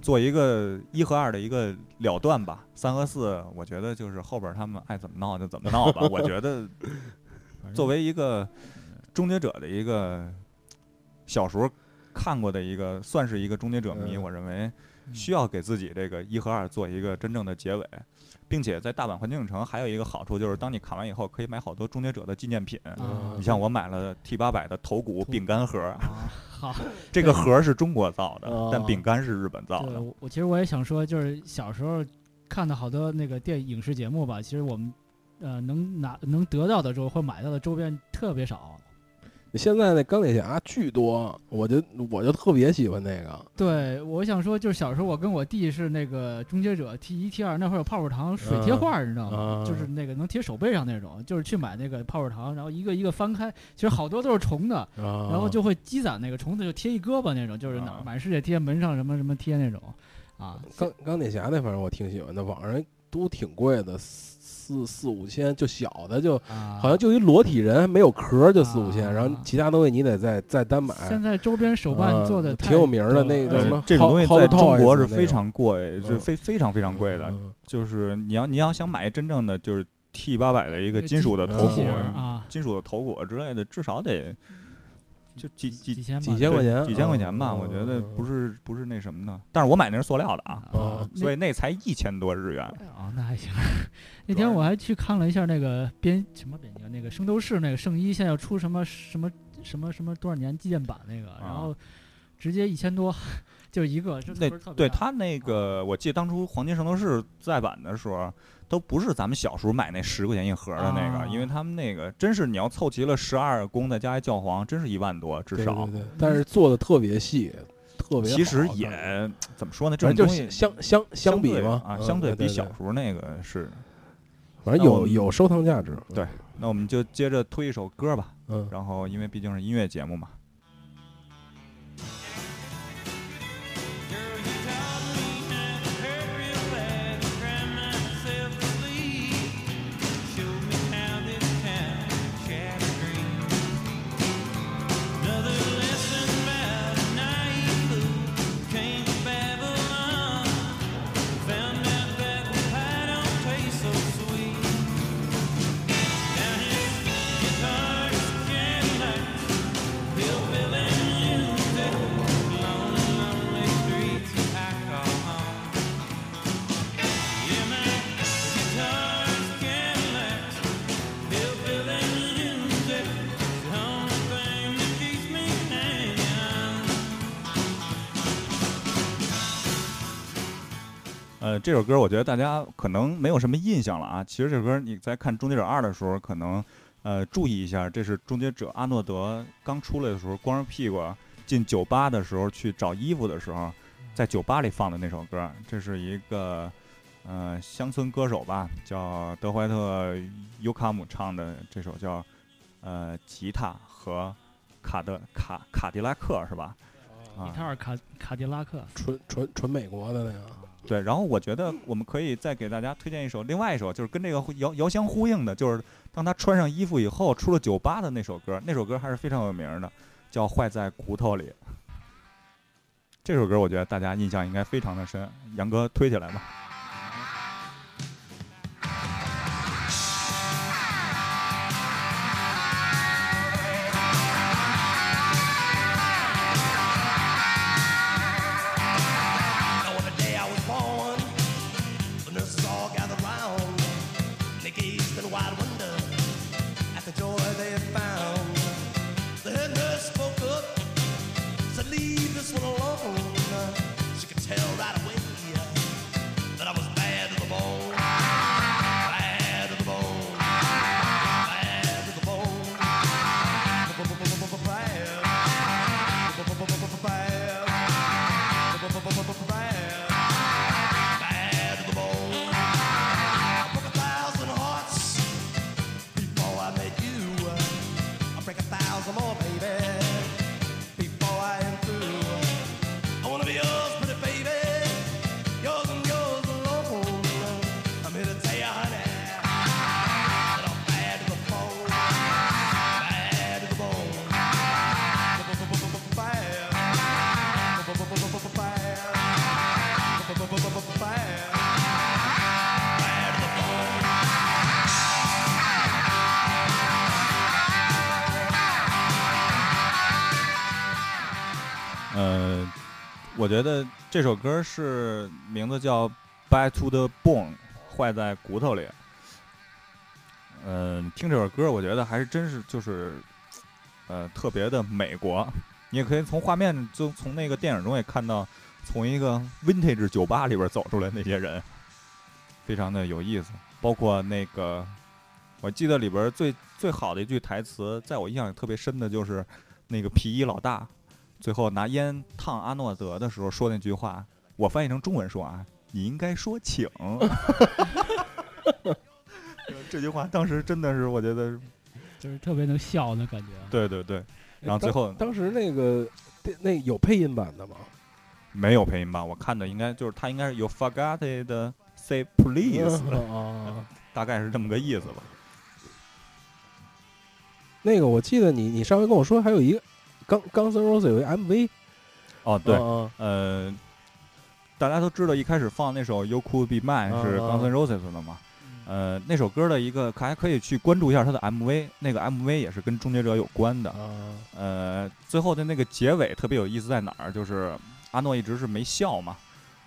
做一个一和二的一个了断吧。三和四，我觉得就是后边他们爱怎么闹就怎么闹吧。我觉得作为一个终结者的一个小时候看过的一个，算是一个终结者迷，嗯我认为嗯需要给自己这个一和二做一个真正的结尾。并且在大阪环球影城还有一个好处，就是当你砍完以后，可以买好多终结者的纪念品。啊你像我买了 T 八百的头骨饼干盒，啊，好，这个盒儿是中国造的，但哦饼干是日本造，的。我我其实我也想说，就是小时候看的好多那个电影视节目吧，其实我们呃能拿能得到的周或买到的周边特别少。现在那钢铁侠巨多，我就我就特别喜欢那个。对，我想说，就是小时候我跟我弟是那个终结者 T 一 T 二，那会儿有泡泡糖水贴画儿，你知道吗？啊。就是那个能贴手背上那种，就是去买那个泡泡糖，然后一个一个翻开，其实好多都是重的，然然后就会积攒那个虫子，就贴一胳膊那种，就是哪啊。儿满世界贴门上什么什么贴那种，啊，钢钢铁侠那，反正我挺喜欢的，网上都挺贵的，四四五千，就小的就啊，好像就一裸体人没有壳儿就四五千，啊然后其他东西你得再再单买。现在周边手办做的啊挺有名的那呃个什么这种东西在中国是非常贵，是嗯非非常非常贵的。嗯就是你要你要想买真正的就是 T 八百的一个金属的头骨金属的头骨之类的，至少得就几几几千几千块钱，几千块钱吧。嗯我觉得不。嗯是不是那什么的，但是我买那是塑料的啊，啊所以那才一千多日元。啊，那还行。那天我还去看了一下那个编什么编辑，那个圣斗士那个圣衣，现在要出什么什么什么什么多少年纪念版那个，然后直接一千多，就一个，这那对他那个，我记得当初黄金圣斗士再版的时候，都不是咱们小时候买那十块钱一盒的那个，啊因为他们那个真是你要凑齐了十二宫再加一教皇，真是一万多至少。对对，但是做的特别细，特别。其实看也怎么说呢，这反正就是种东西相相相比啊，嗯相对比小时候那个是。反正有有收藏价值。对那我们就接着推一首歌吧，嗯，然后因为毕竟是音乐节目嘛。呃，这首歌我觉得大家可能没有什么印象了啊。其实这首歌你在看《终结者二》的时候，可能呃注意一下，这是终结者阿诺德刚出来的时候，光着屁股进酒吧的时候去找衣服的时候，在酒吧里放的那首歌。这是一个呃乡村歌手吧，叫德怀特·尤卡姆唱的这首叫呃吉他和卡德卡卡迪拉克是吧？啊吉他尔卡卡迪拉克，纯纯纯美国的那个，对，然后我觉得我们可以再给大家推荐一首，另外一首就是跟这个遥遥相呼应的，就是当他穿上衣服以后出了酒吧的那首歌，那首歌还是非常有名的，叫《坏在骨头里》。这首歌我觉得大家印象应该非常的深，杨哥推起来吧。我觉得这首歌是名字叫《Bad to the Bone》，坏在骨头里。嗯、听这首歌，我觉得还是真是就是，呃，特别的美国。你也可以从画面，就从那个电影中也看到，从一个 vintage 酒吧里边走出来那些人，非常的有意思。包括那个，我记得里边最最好的一句台词，在我印象里特别深的就是那个皮衣老大，最后拿烟烫阿诺德的时候说那句话，我翻译成中文说啊，你应该说请。这句话当时真的是，我觉得，就是特别能笑的感觉。对对对，然后最后当当时那个那有配音版的吗？没有配音版？我看的应该就是他应该是 forgot it, say please，啊，大概是这么个意思吧。那个我记得你你上回跟我说还有一个钢钢丝 Rose 有一 MV，哦，对，嗯呃，大家都知道一开始放那首《You Could Be Mine》是啊 Guns N' Roses 的嘛？呃，那首歌的一个还可以去关注一下它的 MV，那个 MV 也是跟终结者有关的。啊呃，最后的那个结尾特别有意思在哪儿？就是阿诺一直是没笑嘛。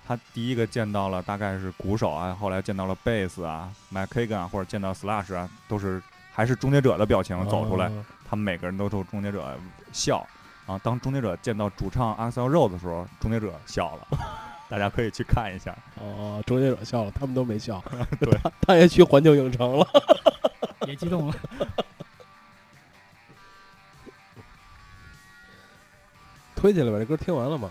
他第一个见到了大概是鼓手啊，后来见到了贝斯啊、Mike Kagan 啊，或者见到 Slash 啊，都是还是终结者的表情走出来。啊他们每个人都冲终结者笑。然后当终结者见到主唱 Axl Rose 的时候，终结者笑了。大家可以去看一下。哦，终结者笑了，他们都没笑。对他，他也去环球影城了。也激动了。推起来吧，这歌听完了吗？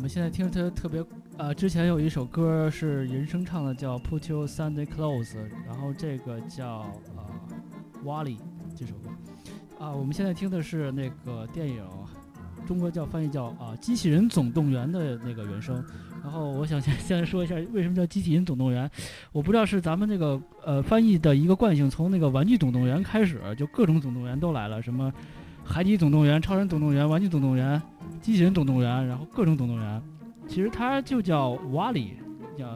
我们现在听特特别呃，之前有一首歌是人声唱的，叫《Put Your Sunday Clothes》，然后这个叫呃《Wally》这首歌。啊，我们现在听的是那个电影，中国叫翻译叫啊《机器人总动员》的那个原声。然后我想先先说一下为什么叫《机器人总动员》，我不知道是咱们这个呃翻译的一个惯性，从那个《玩具总动员》开始，就各种总动员都来了，什么海底总动员、超人总动员、玩具总动员。机器人总动员，然后各种总动员，其实它就叫瓦里，叫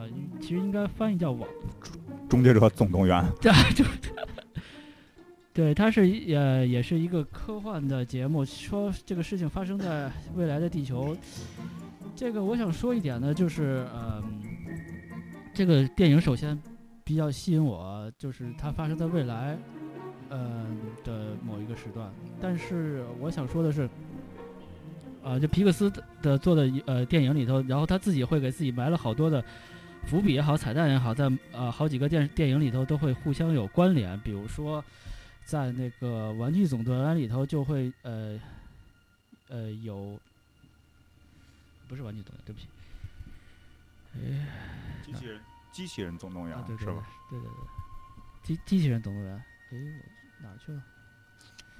其实应该翻译叫瓦，终结者总动员，对，它是呃也是一个科幻的节目，说这个事情发生在未来的地球。这个我想说一点呢，就是嗯、这个电影首先比较吸引我，就是它发生在未来，嗯、的某一个时段。但是我想说的是，啊，就皮克斯的的做的呃电影里头，然后他自己会给自己埋了好多的伏笔也好，彩蛋也好，在呃好几个电电影里头都会互相有关联。比如说，在那个《玩具总动员》里头就会呃呃有，不是《玩具总动员》，对不起，哎，机器人机器人总动员啊，对对对是吧？对对对，机机器人总动员，哎，我哪去了？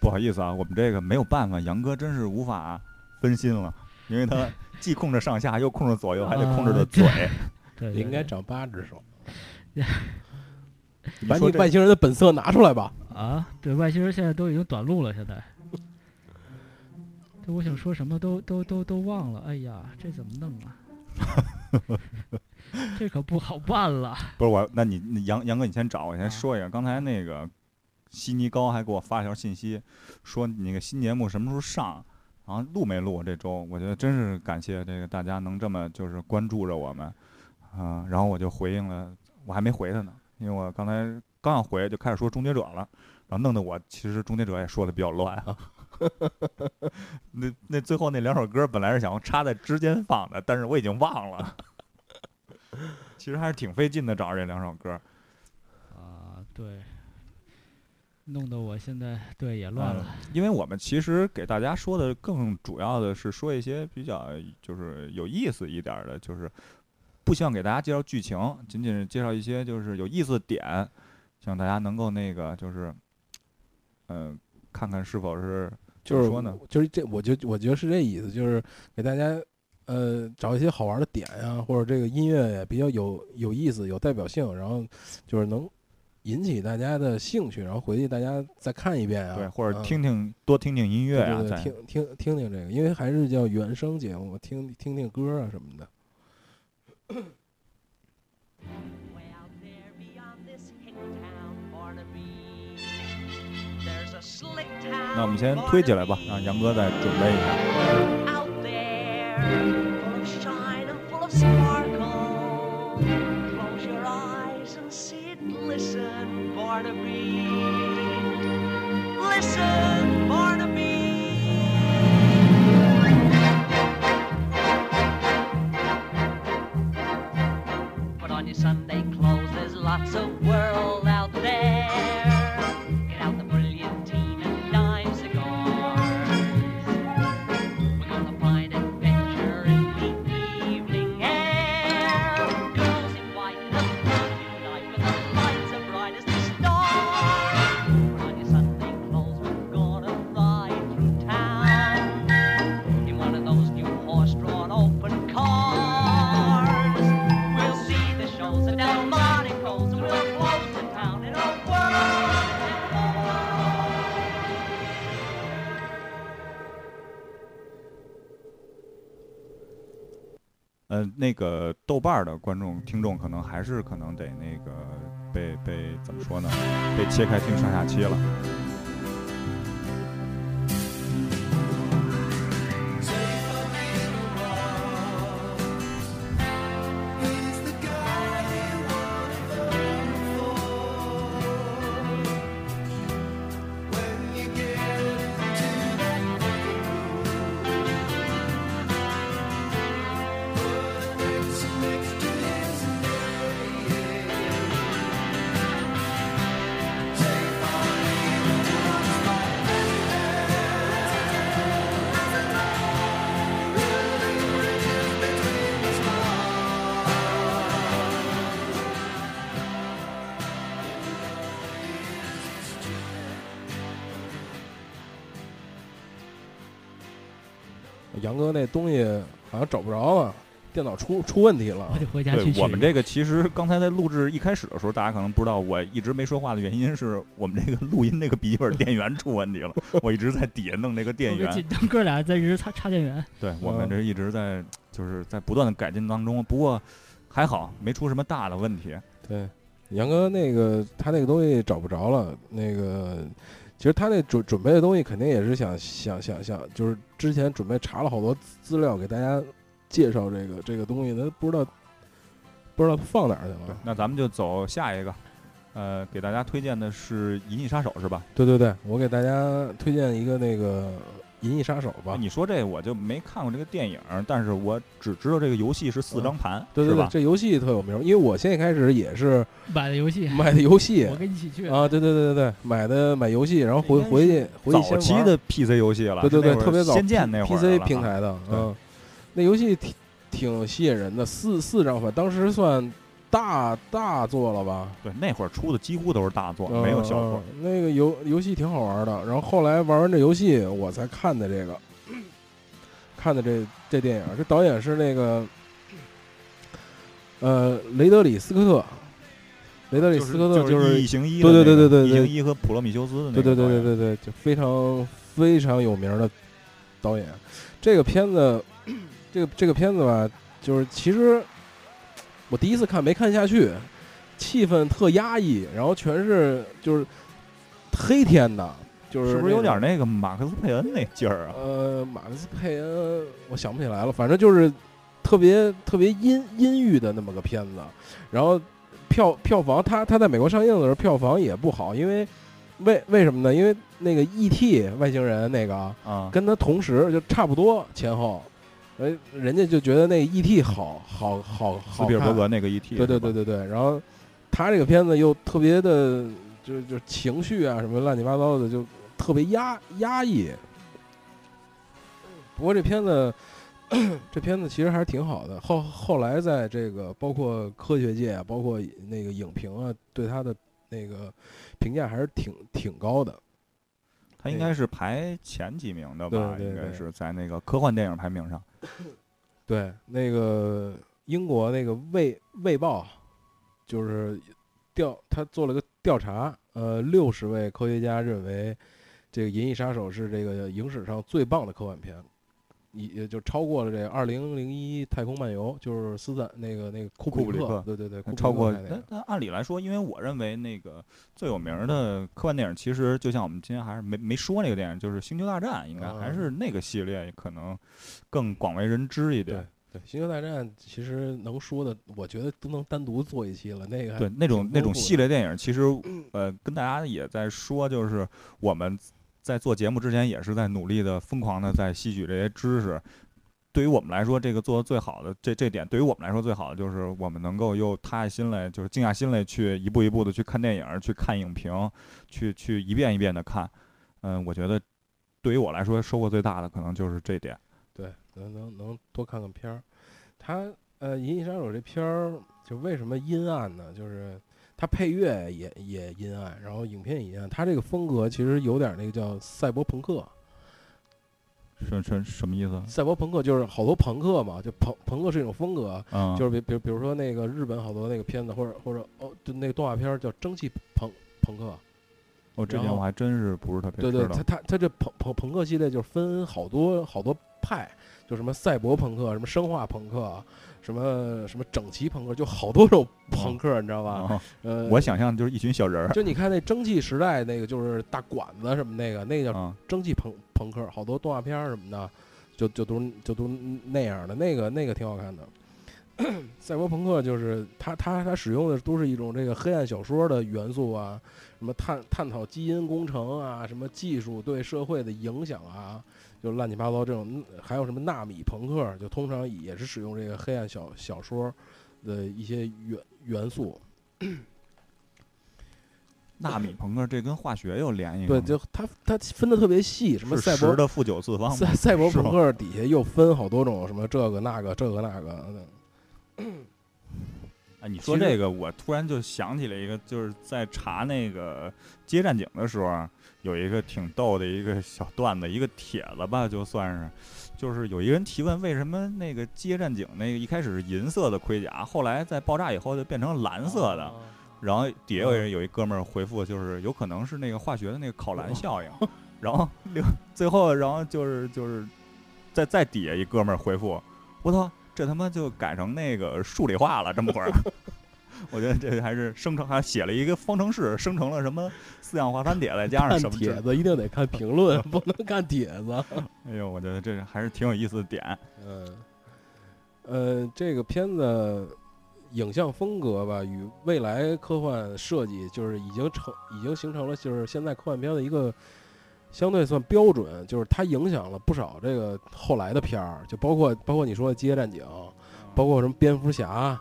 不好意思啊，我们这个没有办法，杨哥真是无法分心了，因为他既控制上下，又控制左右，还得控制着啊嘴。对，对对应该长八只手。你把你外星人的本色拿出来吧。啊，对外星人现在都已经短路了，现在。这我想说什么都都都都忘了，哎呀，这怎么弄啊？这可不好办了。不是我，那你杨杨哥，你先找我先啊说一下，刚才那个悉尼高还给我发条信息，说你那个新节目什么时候上，然后录没录这周？我觉得真是感谢这个大家能这么就是关注着我们，啊、然后我就回应了，我还没回他呢，因为我刚才刚要回就开始说终结者了，然后弄得我其实终结者也说的比较乱啊。那那最后那两首歌本来是想插在之间放的，但是我已经忘了。其实还是挺费劲的，找这两首歌。啊，对，弄得我现在对也乱了。因为我们其实给大家说的更主要的是说一些比较就是有意思一点儿的，就是不希望给大家介绍剧情，仅仅是介绍一些就是有意思的点，希望大家能够那个就是，嗯、看看是否是就是说呢？就是这，我就我觉得是这意思，就是给大家呃找一些好玩的点呀、或者这个音乐也比较有有意思、有代表性，然后就是能引起大家的兴趣，然后回去大家再看一遍啊，对，或者嗯听听多听听音乐啊，对对对听听听听这个，因为还是叫原声节目，听听听歌啊什么的。那我们先推起来吧，让杨哥再准备一下。Glisten, Barnaby. Listen, Barnaby. Put on your Sunday clothes, there's lots of world out there. 呃，那个豆瓣儿的观众听众可能还是可能得那个被被怎么说呢？被切开听上下期了。杨哥那东西好像找不着了，电脑出出问题了我。得回家去。对我们这个其实刚才在录制一开始的时候，大家可能不知道，我一直没说话的原因是我们这个录音那个笔记本电源出问题了，我一直在底下弄那个电源。哥俩在一直插插电源。对我们嗯这一直在就是在不断的改进当中，不过还好没出什么大的问题。对，杨哥那个他那个东西找不着了，那个其实他那准准备的东西肯定也是想想想想，就是之前准备查了好多资资料给大家介绍这个这个东西，他不知道不知道放哪儿去了。那咱们就走下一个，呃，给大家推荐的是《银翼杀手》是吧？对对对，我给大家推荐一个那个《银翼杀手》吧。你说这我就没看过这个电影，但是我只知道这个游戏是四张盘，对对对？这游戏特有名，因为我现在开始也是买的游戏，买的游戏我跟你一起去。啊，对对对对对，买的买游戏，然后回回去回去早期的 PC 游戏了，对对对，特别早仙剑那会儿 PC 平台的，嗯，那游戏挺挺吸引人的，四四张盘，当时算大大作了吧？对，那会儿出的几乎都是大作，没有小作。嗯那个游游戏挺好玩的，然后后来玩完这游戏，我才看的这个，看的这这电影，这导演是那个，呃，雷德里·斯科特，雷德里·斯科特就是是异形一对对对对对异形一和普罗米修斯的那个对对对对对对，就非常非常有名的导演。这个片子，这个这个片子吧，就是其实我第一次看没看下去，气氛特压抑，然后全是就是黑天的，就是是不是有点那那个马克思佩恩那劲儿啊？呃马克思佩恩，我想不起来了，反正就是特别特别阴阴郁的那么个片子，然后票票房，它它在美国上映的时候票房也不好，因为为为什么呢？因为那个 E.T. 外星人那个啊，跟他同时就差不多前后，人人家就觉得那 E.T. 好好好斯皮尔伯格那个 ET，对对对对对，然后他这个片子又特别的，就就情绪啊什么乱七八糟的，就特别压压抑。不过这片子，这片子其实还是挺好的。后后来在这个包括科学界啊，包括那个影评啊，对他的那个评价还是挺挺高的。他应该是排前几名的吧？应该是在那个科幻电影排名上。对，那个英国那个《卫卫报》就是调，他做了个调查，呃，六十位科学家认为这个《银翼杀手》是这个影史上最棒的科幻片，也也就超过了这《二零零一太空漫游》，就是斯坦那个那个库布里库布里克对对对，超过那那按理来说，因为我认为那个最有名儿的科幻电影，其实就像我们今天还是没没说那个电影，就是《星球大战》，应该还啊是那个系列可能更广为人知一点。对，《星球大战》其实能说的，我觉得都能单独做一期了。那个对，那种那种系列电影，其实 呃，跟大家也在说，就是我们在做节目之前，也是在努力的、疯狂的在吸取这些知识。对于我们来说，这个做的最好的这这点，对于我们来说最好的就是我们能够又踏下心来，就是静下心来去一步一步的去看电影，去看影评，去去一遍一遍的看。嗯，我觉得对于我来说收获最大的可能就是这点。对，能能能多看看片儿。他呃，《银翼杀手》这片儿就为什么阴暗呢？就是它配乐也也阴暗，然后影片也阴暗。它这个风格其实有点那个叫赛博朋克。什什什么意思？赛博朋克就是好多朋克嘛，就朋朋克是一种风格，嗯，就是比比如比如说那个日本好多那个片子，或者或者哦，就那个动画片儿叫蒸汽朋朋克。哦，这点我还真是不是特别对对，知道它。它它这朋朋朋克系列就是分好多好多派，就什么赛博朋克、什么生化朋克、什么什么整齐朋克，就好多种朋克，你知道吧？我想象就是一群小人儿就你看那蒸汽时代那个，就是大管子什么那个，那个叫啊，蒸汽朋朋克，好多动画片儿什么的，就就都就都那样的，那个那个挺好看的。赛博朋克就是它它它使用的都是一种这个黑暗小说的元素啊，什么探探讨基因工程啊，什么技术对社会的影响啊，就乱七八糟这种，嗯还有什么纳米朋克，就通常也是使用这个黑暗小小说的一些元元素。纳米朋克这跟化学有联系吗？对，就它它分的特别细，什么赛博的负九次方？赛赛博朋克底下又分好多种，什么这个那个这个那个 你说这个，我突然就想起了一个，就是在查那个街战警的时候啊，有一个挺逗的一个小段子，一个帖子吧，就算是，就是有一个人提问，为什么那个街战警那个一开始是银色的盔甲，后来在爆炸以后就变成蓝色的，然后底下有人有一哥们儿回复，就是有可能是那个化学的那个考蓝效应，然后另最后然后就是就是在在底下一哥们儿回复，我操，这他妈就改成那个数理化了，这么会儿。我觉得这还是生成，还写了一个方程式，生成了什么四氧化三铁，再加上什么之帖子一定得看评论，不能看帖子。哎呦，我觉得这还是挺有意思的点。嗯，呃，这个片子影像风格吧，与未来科幻设计就是已经成，已经形成了就是现在科幻片的一个相对算标准，就是它影响了不少这个后来的片儿，就包括包括你说的《机械战警》，包括什么蝙蝠侠、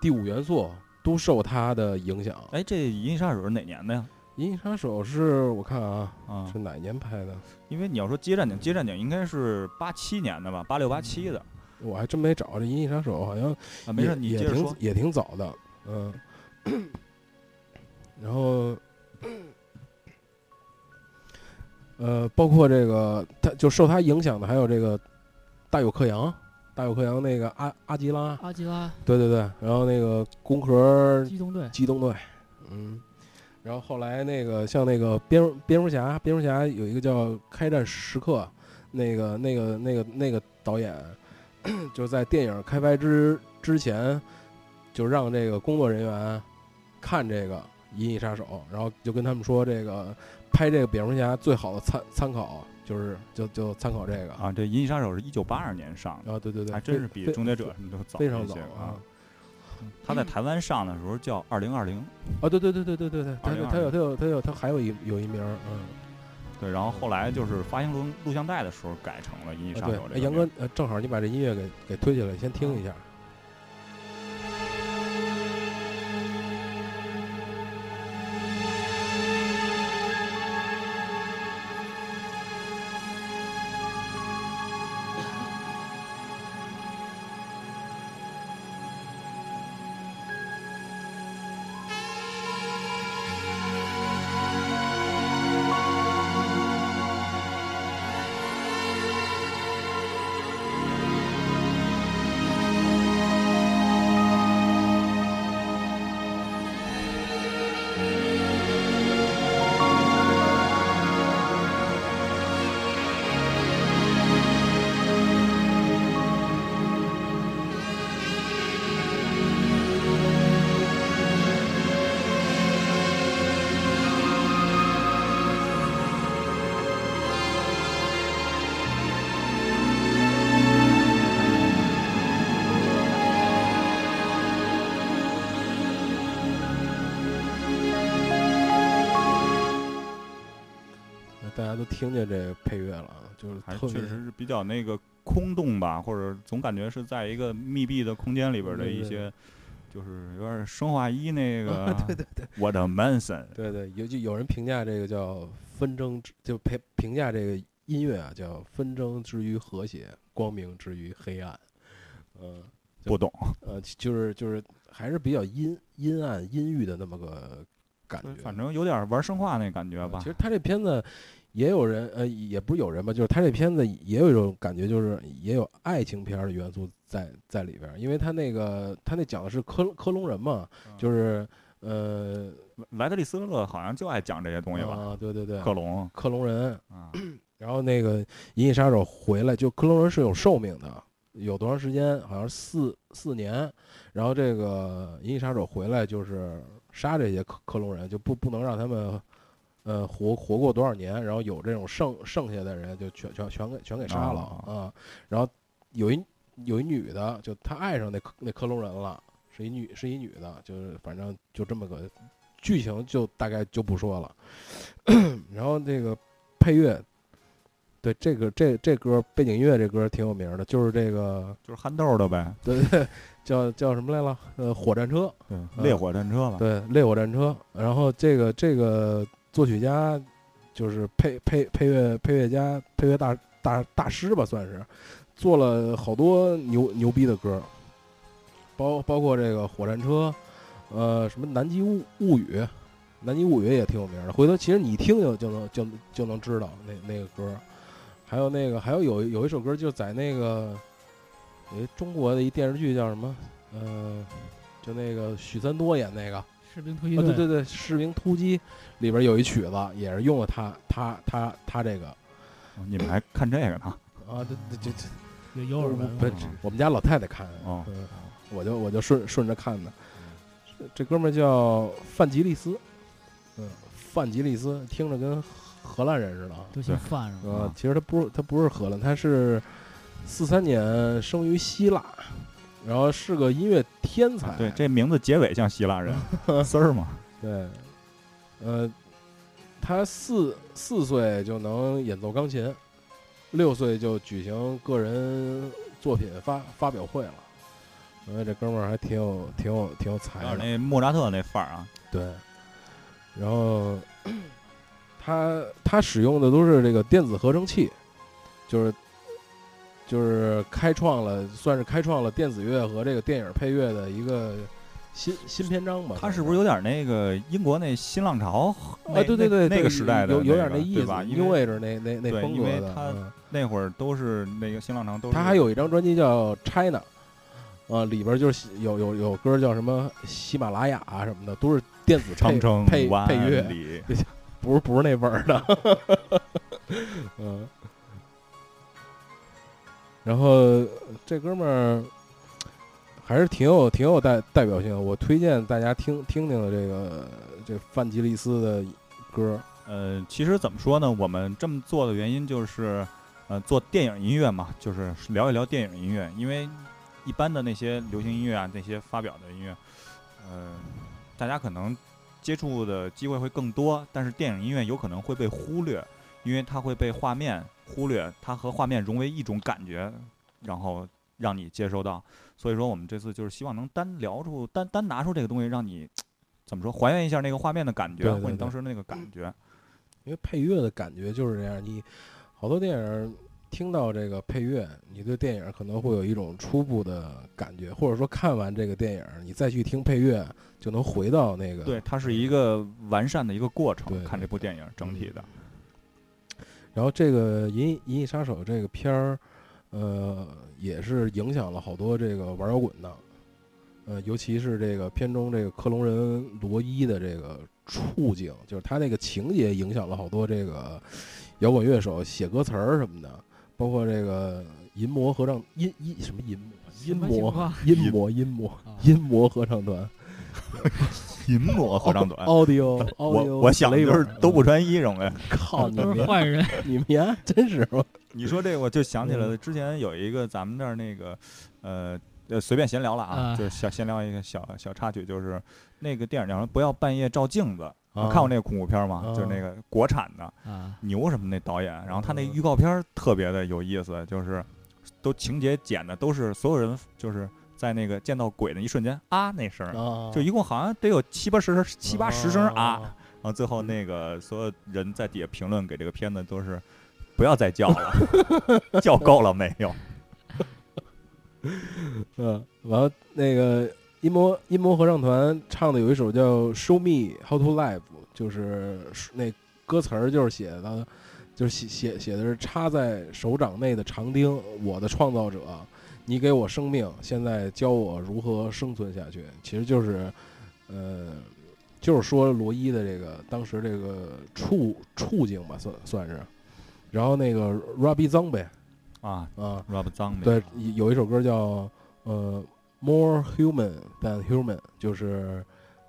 第五元素，都受它的影响。哎，这《银翼杀手》是哪年的呀？《银翼杀手》是我看啊，啊是，哪年拍的？因为你要说《街战警》，《街战警》应该是八七年的吧，八六八七的我还真没找。这《银翼杀手》好像啊。没事，也你接着说。也挺也挺早的，嗯。然后，呃，包括这个，他就受他影响的还有这个大有克洋，大有克洋那个阿阿吉拉，阿吉拉对对对，然后那个工壳机动队，机动队，嗯，然后后来那个像那个蝙蝙蝠侠，蝙蝠侠有一个叫《开战时刻》，那个那个那个那个导演就在电影开拍之之前，就让这个工作人员看这个《银翼杀手》，然后就跟他们说，这个拍这个蝙蝠侠最好的参参考就是就就参考这个啊，这《银翼杀手》是一九八二年上的，啊，对对对，还真是比《终结者》什么都早非常早啊。他在台湾上的时候叫二零二零，啊，对对对对对对对，他2020他有他有他有他还有一有一名儿，嗯。对，然后后来就是发行录录像带的时候改成了《银翼杀手》，这哎杨哥，呃，正好你把这音乐给给推起来，先听一下。那听见这个配乐了啊，就是还确实是比较那个空洞吧，或者总感觉是在一个密闭的空间里边儿的一些，就是有点生化一那个 对对对我的 Manson，对对，有就有人评价这个叫纷争之，就评评价这个音乐啊叫纷争之于和谐，光明之于黑暗。嗯，不懂，呃，就是就是还是比较阴阴暗阴郁的那么个感觉。反正有点玩生化那感觉吧呃其。实他这片子也有人，呃，也不是有人吧，就是他这片子也有一种感觉，就是也有爱情片儿的元素在在里边儿，因为他那个他那讲的是克克隆人嘛，嗯就是呃，莱特利斯勒好像就爱讲这些东西吧，啊，对对对，克隆克隆人，啊，然后那个银翼杀手回来，就克隆人是有寿命的，有多长时间？好像是四四年。然后这个银翼杀手回来就是杀这些克克隆人，就不不能让他们呃活活过多少年。然后有这种剩剩下的人就全全全给全给杀了哦啊。然后有一有一女的，就她爱上那克那克隆人了，是一女是一女的，就是反正就这么个剧情，就大概就不说了。然后那个配乐，对这个这这歌背景音乐这歌挺有名的，就是这个就是憨豆的呗，对 对，叫叫什么来了？呃，火战车，对，烈火战车吧，对，烈火战车。然后这个这个作曲家就是配配配乐配乐家配乐大大大师吧，算是做了好多牛牛逼的歌，包包括这个火战车，呃，什么南极物物语，南极物语也挺有名的。回头其实你一听就就能就就能知道那那个歌。还有那个还有有有一首歌就在那个，诶，中国的一电视剧叫什么？呃，就那个许三多演那个。士兵突击啊，对，对对，士兵突击里边有一曲子，也是用了他他他他这个。哦你们还看这个呢？啊，对对对对，有有耳闻。我们家老太太看，我就我就顺顺着看的。这这哥们儿叫范吉利斯，嗯，范吉利斯听着跟荷兰人似的啊，都姓范是吧？呃，其实他不是他不是荷兰，他是四三年生于希腊，然后是个音乐天才，对，这名字结尾像希腊人 丝儿嘛，对，呃，他四四岁就能演奏钢琴，六岁就举行个人作品发发表会了。我觉得这哥们儿还挺有挺有挺有才的，那莫扎特那范儿啊，对。然后 他他使用的都是这个电子合成器，就是就是开创了算是开创了电子乐和这个电影配乐的一个新新篇章吧。他是不是有点那个英国那新浪潮？啊，那对对对，那个时代的有有点那意思？因为 Age 那那那风格的。那会儿都是那个新浪潮都是。他还有一张专辑叫 China，啊，里边就是有有有歌叫什么喜马拉雅啊什么的，都是电子配配乐，不是不是那味儿的。嗯，然后这哥们儿还是挺有挺有代代表性，我推荐大家听听听的这个这范吉利斯的歌。呃，其实怎么说呢？我们这么做的原因就是，呃，做电影音乐嘛，就是聊一聊电影音乐。因为一般的那些流行音乐啊，那些发表的音乐，呃，大家可能接触的机会会更多，但是电影音乐有可能会被忽略，因为它会被画面忽略，它和画面融为一种感觉，然后让你接收到。所以说，我们这次就是希望能单聊出单单拿出这个东西，让你怎么说还原一下那个画面的感觉，对对或者你当对时那个感觉。因为配乐的感觉就是这样，你好多电影听到这个配乐，你对电影可能会有一种初步的感觉，或者说看完这个电影，你再去听配乐，就能回到那个。对，它是一个完善的一个过程。看这部电影整体的，然后这个《银银翼杀手》这个片儿，呃，也是影响了好多这个玩摇滚的，呃，尤其是这个片中这个克隆人罗伊的这个处境，就是他那个情节影响了好多这个摇滚乐手写歌词儿什么的，包括这个银魔合唱音音什么银魔？什音魔么情况？音魔音魔啊。音魔合唱团银魔合唱团。audio 我我想的就是都不穿衣裳呗。靠都是坏人，你们呀，真是吗？你说这个，我就想起来了之前有一个咱们那儿那个，呃呃，随便闲聊了啊，就是小闲聊一个小小插曲，就是那个电影叫什么？不要半夜照镜子。你看过那个恐怖片吗？就是那个国产的，牛什么那导演，然后他那预告片特别的有意思，就是都情节剪的都是所有人就是在那个见到鬼的一瞬间啊那声儿，啊，就一共好像得有七八十七八十声啊，啊。然后最后那个所有人在底下评论给这个片子都是不要再叫了，叫够了没有？嗯，完了那个阴魔阴魔合唱团唱的有一首叫《Show Me How to Live》，就是那歌词儿就是写的，就是写写写的是插在手掌内的长钉，我的创造者，你给我生命，现在教我如何生存下去。其实就是，呃，就是说罗伊的这个当时这个处处境吧，算算是。然后那个 Robbie Zombie 啊啊，，Rob Zombie，对，有一首歌叫呃 More Human Than Human，就是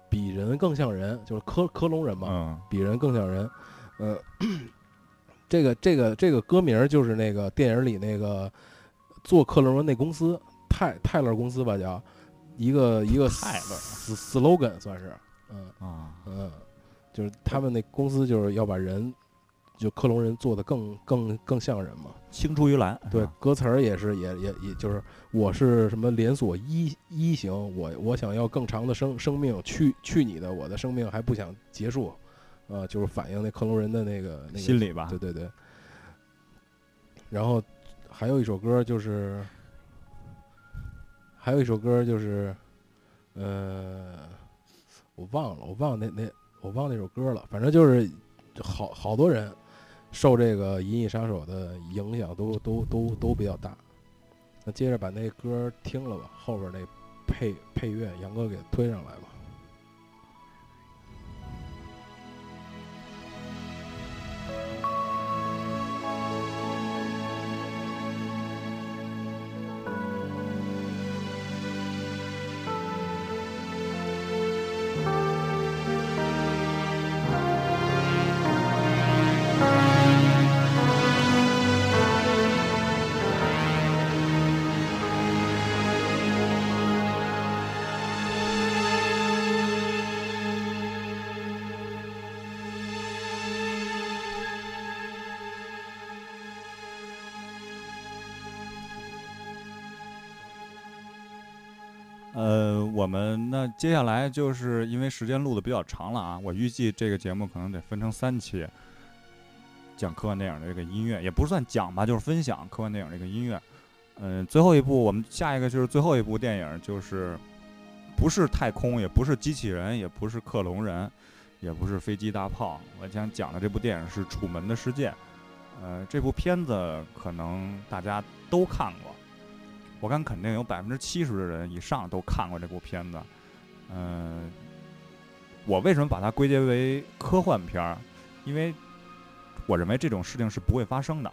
比人更像人，就是科科隆人嘛，嗯比人更像人。呃，这个这个这个歌名就是那个电影里那个做克隆人那公司泰泰勒公司吧，叫一个一个泰勒 slogan 算是，嗯啊，嗯，就是他们那公司就是要把人就克隆人做的更更更像人嘛。青出于蓝，对，歌词儿也是，也也也就是我是什么连锁一一型，我我想要更长的生生命，去去你的，我的生命还不想结束，呃，就是反映那克隆人的那个那个心理吧对对对。然后还有一首歌就是，还有一首歌就是，呃，我忘了，我忘了那那我忘那首歌了，反正就是好好多人受这个《银翼杀手》的影响都都都都比较大。那接着把那歌听了吧，后边那配配乐杨哥给推上来吧。接下来就是因为时间录的比较长了啊，我预计这个节目可能得分成三期，讲科幻电影的这个音乐，也不算讲吧，就是分享科幻电影这个音乐。嗯、最后一部我们下一个就是最后一部电影，就是不是太空，也不是机器人，也不是克隆人，也不是飞机大炮。我想讲的这部电影是《楚门的世界》。呃，这部片子可能大家都看过，我敢肯定有百分之七十的人以上都看过这部片子。嗯、我为什么把它归结为科幻片儿？因为我认为这种事情是不会发生的，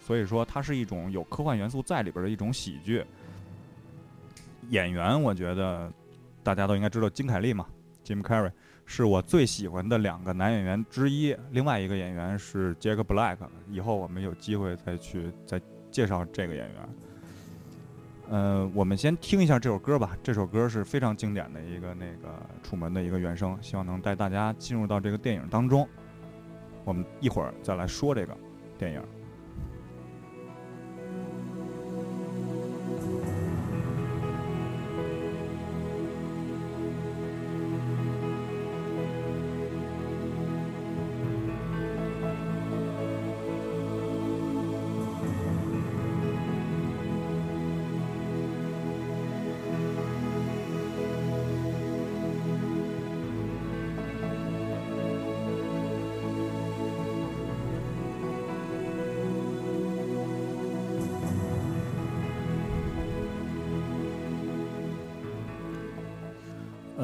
所以说它是一种有科幻元素在里边的一种喜剧。演员，我觉得大家都应该知道金凯利嘛，Jim Carrey 是我最喜欢的两个男演员之一。另外一个演员是 Jack Black，以后我们有机会再去再介绍这个演员。呃，我们先听一下这首歌吧。这首歌是非常经典的一个那个楚门的一个原声，希望能带大家进入到这个电影当中。我们一会儿再来说这个电影。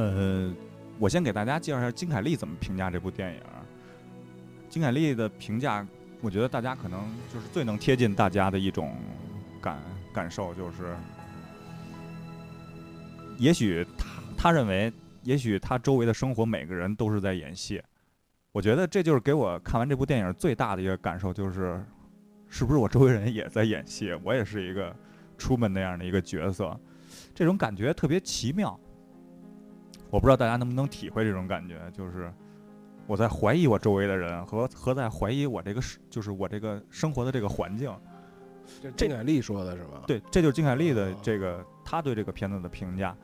呃，我先给大家介绍一下金凯利怎么评价这部电影。金凯利的评价，我觉得大家可能就是最能贴近大家的一种感感受，就是，也许他他认为，也许他周围的生活每个人都是在演戏。我觉得这就是给我看完这部电影最大的一个感受，就是是不是我周围人也在演戏？我也是一个出门那样的一个角色，这种感觉特别奇妙。我不知道大家能不能体会这种感觉，就是我在怀疑我周围的人和和在怀疑我这个是就是我这个生活的这个环境。这金凯利说的是吗？，对，这就是金凯利的哦这个他对这个片子的评价，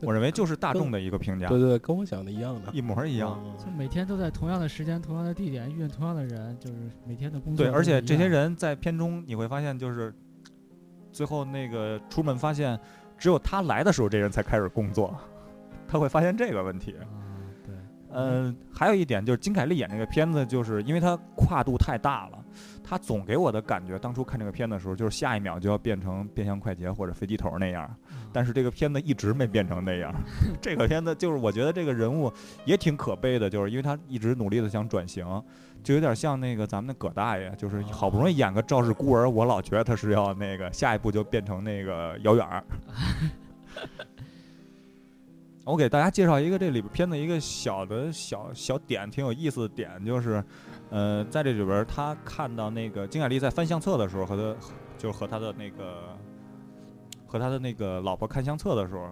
我认为就是大众的一个评价，对对，跟我想的一样的，一模一样。嗯就每天都在同样的时间、同样的地点遇见同样的人，就是每天的工作对，而且这些人在片中你会发现，就是最后那个出门发现，只有他来的时候，这人才开始工作，他会发现这个问题。啊，对，呃，还有一点就是金凯利演这个片子，就是因为他跨度太大了，他总给我的感觉，当初看这个片的时候，就是下一秒就要变成变相快捷或者飞机头那样，但是这个片子一直没变成那样。这个片子就是我觉得这个人物也挺可悲的，就是因为他一直努力的想转型，就有点像那个咱们的葛大爷，就是好不容易演个赵氏孤儿，我老觉得他是要那个下一步就变成那个姚远儿。我给大家介绍一个这里边片子一个小的小小点，挺有意思的点，就是，呃，在这里边儿他看到那个金凯利在翻相册的时候，和他就是和他的那个和他的那个老婆看相册的时候，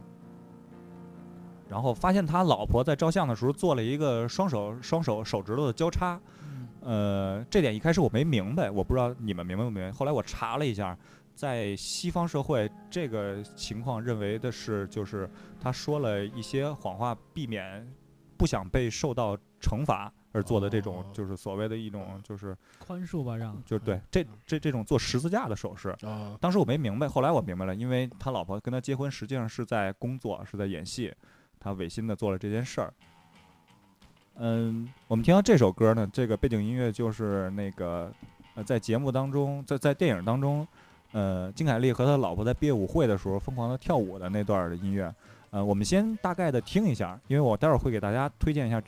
然后发现他老婆在照相的时候做了一个双手双手手指头的交叉，嗯呃，这点一开始我没明白，我不知道你们明白不明白。后来我查了一下，在西方社会，这个情况认为的是，就是他说了一些谎话，避免不想被受到惩罚而做的这种，哦就是所谓的一种，就是宽恕吧，让就是对这这这种做十字架的手势。啊，当时我没明白，后来我明白了，因为他老婆跟他结婚，实际上是在工作，是在演戏，他违心的做了这件事儿。嗯，我们听到这首歌呢，这个背景音乐就是那个呃，在节目当中，在在电影当中，呃，金凯利和他老婆在毕业舞会的时候疯狂的跳舞的那段的音乐。呃，我们先大概的听一下，因为我待会儿会给大家推荐一下，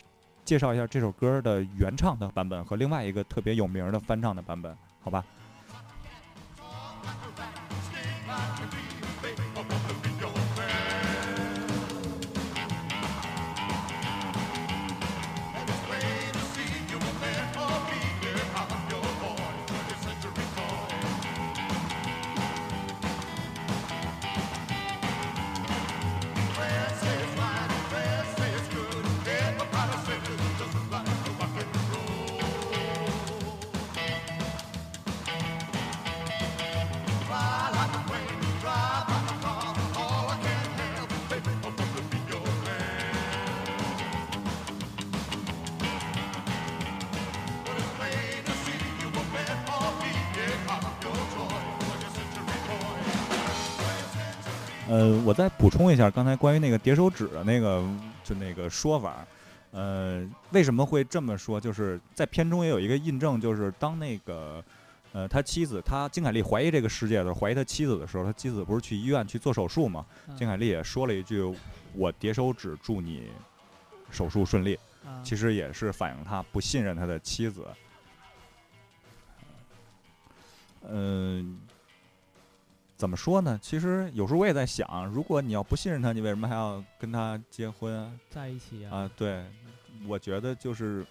介绍一下这首歌的原唱的版本和另外一个特别有名的翻唱的版本，好吧？呃，我再补充一下刚才关于那个叠手指的那个就那个说法，呃，为什么会这么说？就是在片中也有一个印证，就是当那个呃他妻子他金凯利怀疑这个世界的时候，怀疑他妻子的时候，他妻子不是去医院去做手术嘛？嗯金凯利也说了一句：“我叠手指，祝你手术顺利。”啊其实也是反映他不信任他的妻子。嗯、怎么说呢？其实有时候我也在想，如果你要不信任他，你为什么还要跟他结婚啊？在一起啊，啊，对，我觉得就是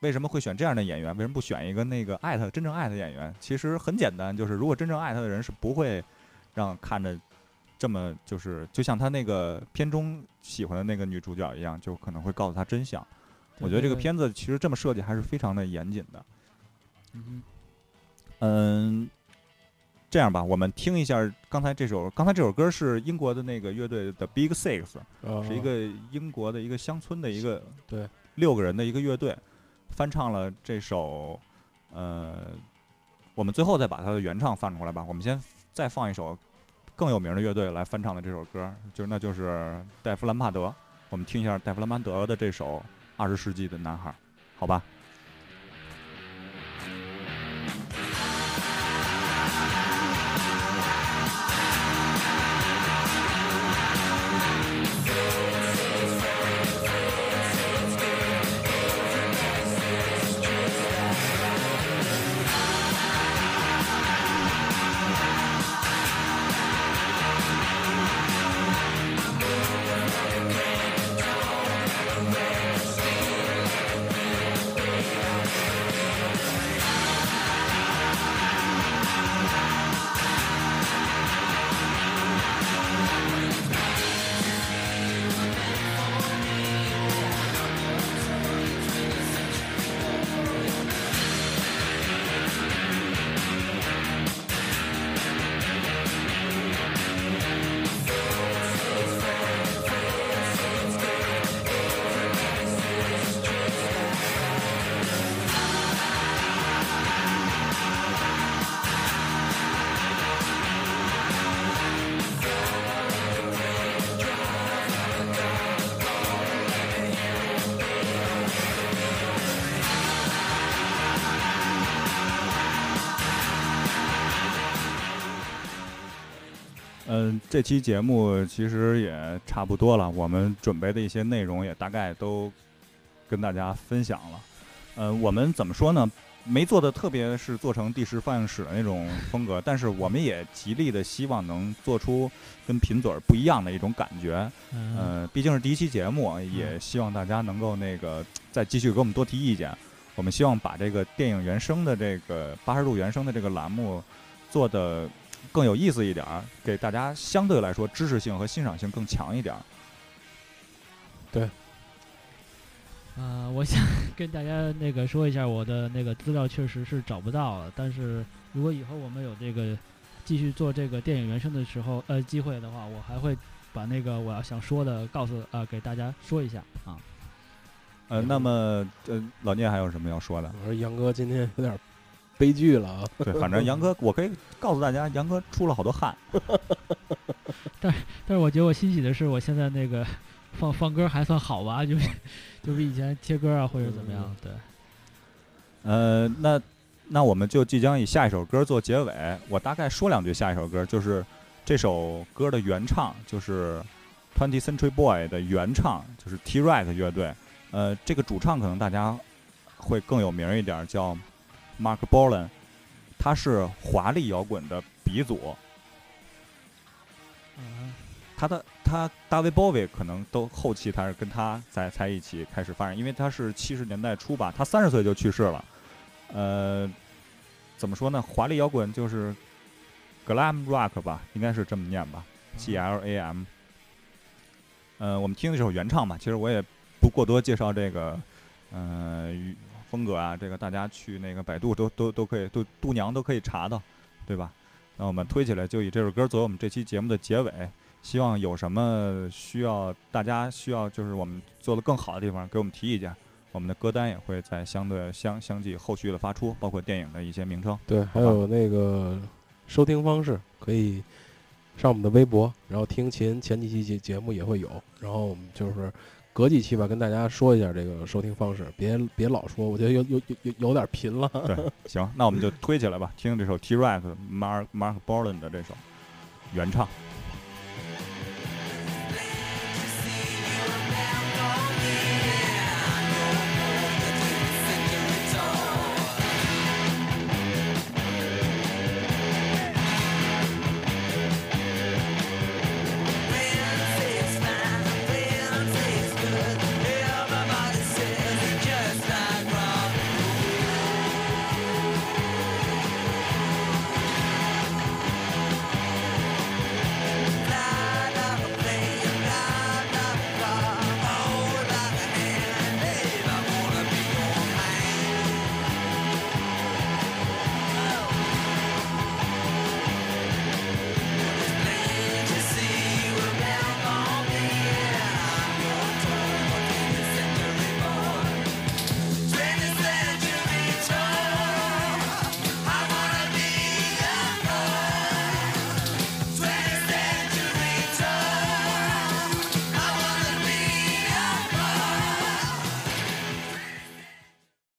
为什么会选这样的演员？为什么不选一个那个爱他、真正爱他的演员？其实很简单，就是如果真正爱他的人是不会让看着这么就是就像他那个片中喜欢的那个女主角一样，就可能会告诉他真相。我觉得这个片子其实这么设计还是非常的严谨的。嗯嗯，这样吧，我们听一下刚才这首，刚才这首歌是英国的那个乐队的 Big Six，哦是一个英国的一个乡村的一个对六个人的一个乐队，翻唱了这首，呃，我们最后再把它的原唱放出来吧。我们先再放一首更有名的乐队来翻唱的这首歌，就那就是戴夫兰帕德。我们听一下戴夫兰帕德的这首《二十世纪的男孩》，好吧？这期节目其实也差不多了，我们准备的一些内容也大概都跟大家分享了。呃，我们怎么说呢？没做的特别是做成第十放映室的那种风格，但是我们也极力的希望能做出跟品嘴儿不一样的一种感觉。嗯，呃，毕竟是第一期节目，也希望大家能够那个再继续给我们多提意见。我们希望把这个电影原声的这个八十度原声的这个栏目做的更有意思一点儿，给大家相对来说知识性和欣赏性更强一点儿。呃，我想 跟大家那个说一下，我的那个资料确实是找不到了。但是如果以后我们有这个继续做这个电影原声的时候，呃，机会的话，我还会把那个我要想说的告诉呃给大家说一下啊。呃，那么呃，老聂还有什么要说的？我说杨哥今天有点悲剧了啊，对，反正杨哥，我可以告诉大家，杨哥出了好多汗。但但是我觉得我欣喜的是，我现在那个放放歌还算好吧，就比就比以前切歌啊或者怎么样，对。呃，那那我们就即将以下一首歌做结尾。我大概说两句下一首歌，就是这首歌的原唱，就是 Twenty Century Boy 的原唱，就是 T-Rex 乐队。呃，这个主唱可能大家会更有名一点儿，叫 Mark Bolan，他是华丽摇滚的鼻祖。嗯他的他大卫鲍威可能都后期他是跟他在才一起开始发展，因为他是七十年代初吧，他三十岁就去世了。呃，怎么说呢？华丽摇滚就是 glam rock 吧，应该是这么念吧，G L A M。呃，我们听这首原唱吧。其实我也不过多介绍这个，呃，语风格啊，这个大家去那个百度都都都可以，都度娘都可以查到，对吧？那我们推起来就以这首歌作为我们这期节目的结尾。希望有什么需要大家需要就是我们做的更好的地方，给我们提意见。我们的歌单也会在相对相相继后续的发出，包括电影的一些名称。对，还有那个收听方式可以上我们的微博，然后听秦前几期节节目也会有，然后我们就是隔几期吧，跟大家说一下这个收听方式，别别老说，我觉得有有有有点贫了。对，行，那我们就推起来吧，听这首 T-Rex Mark Mark Bolan 的这首原唱。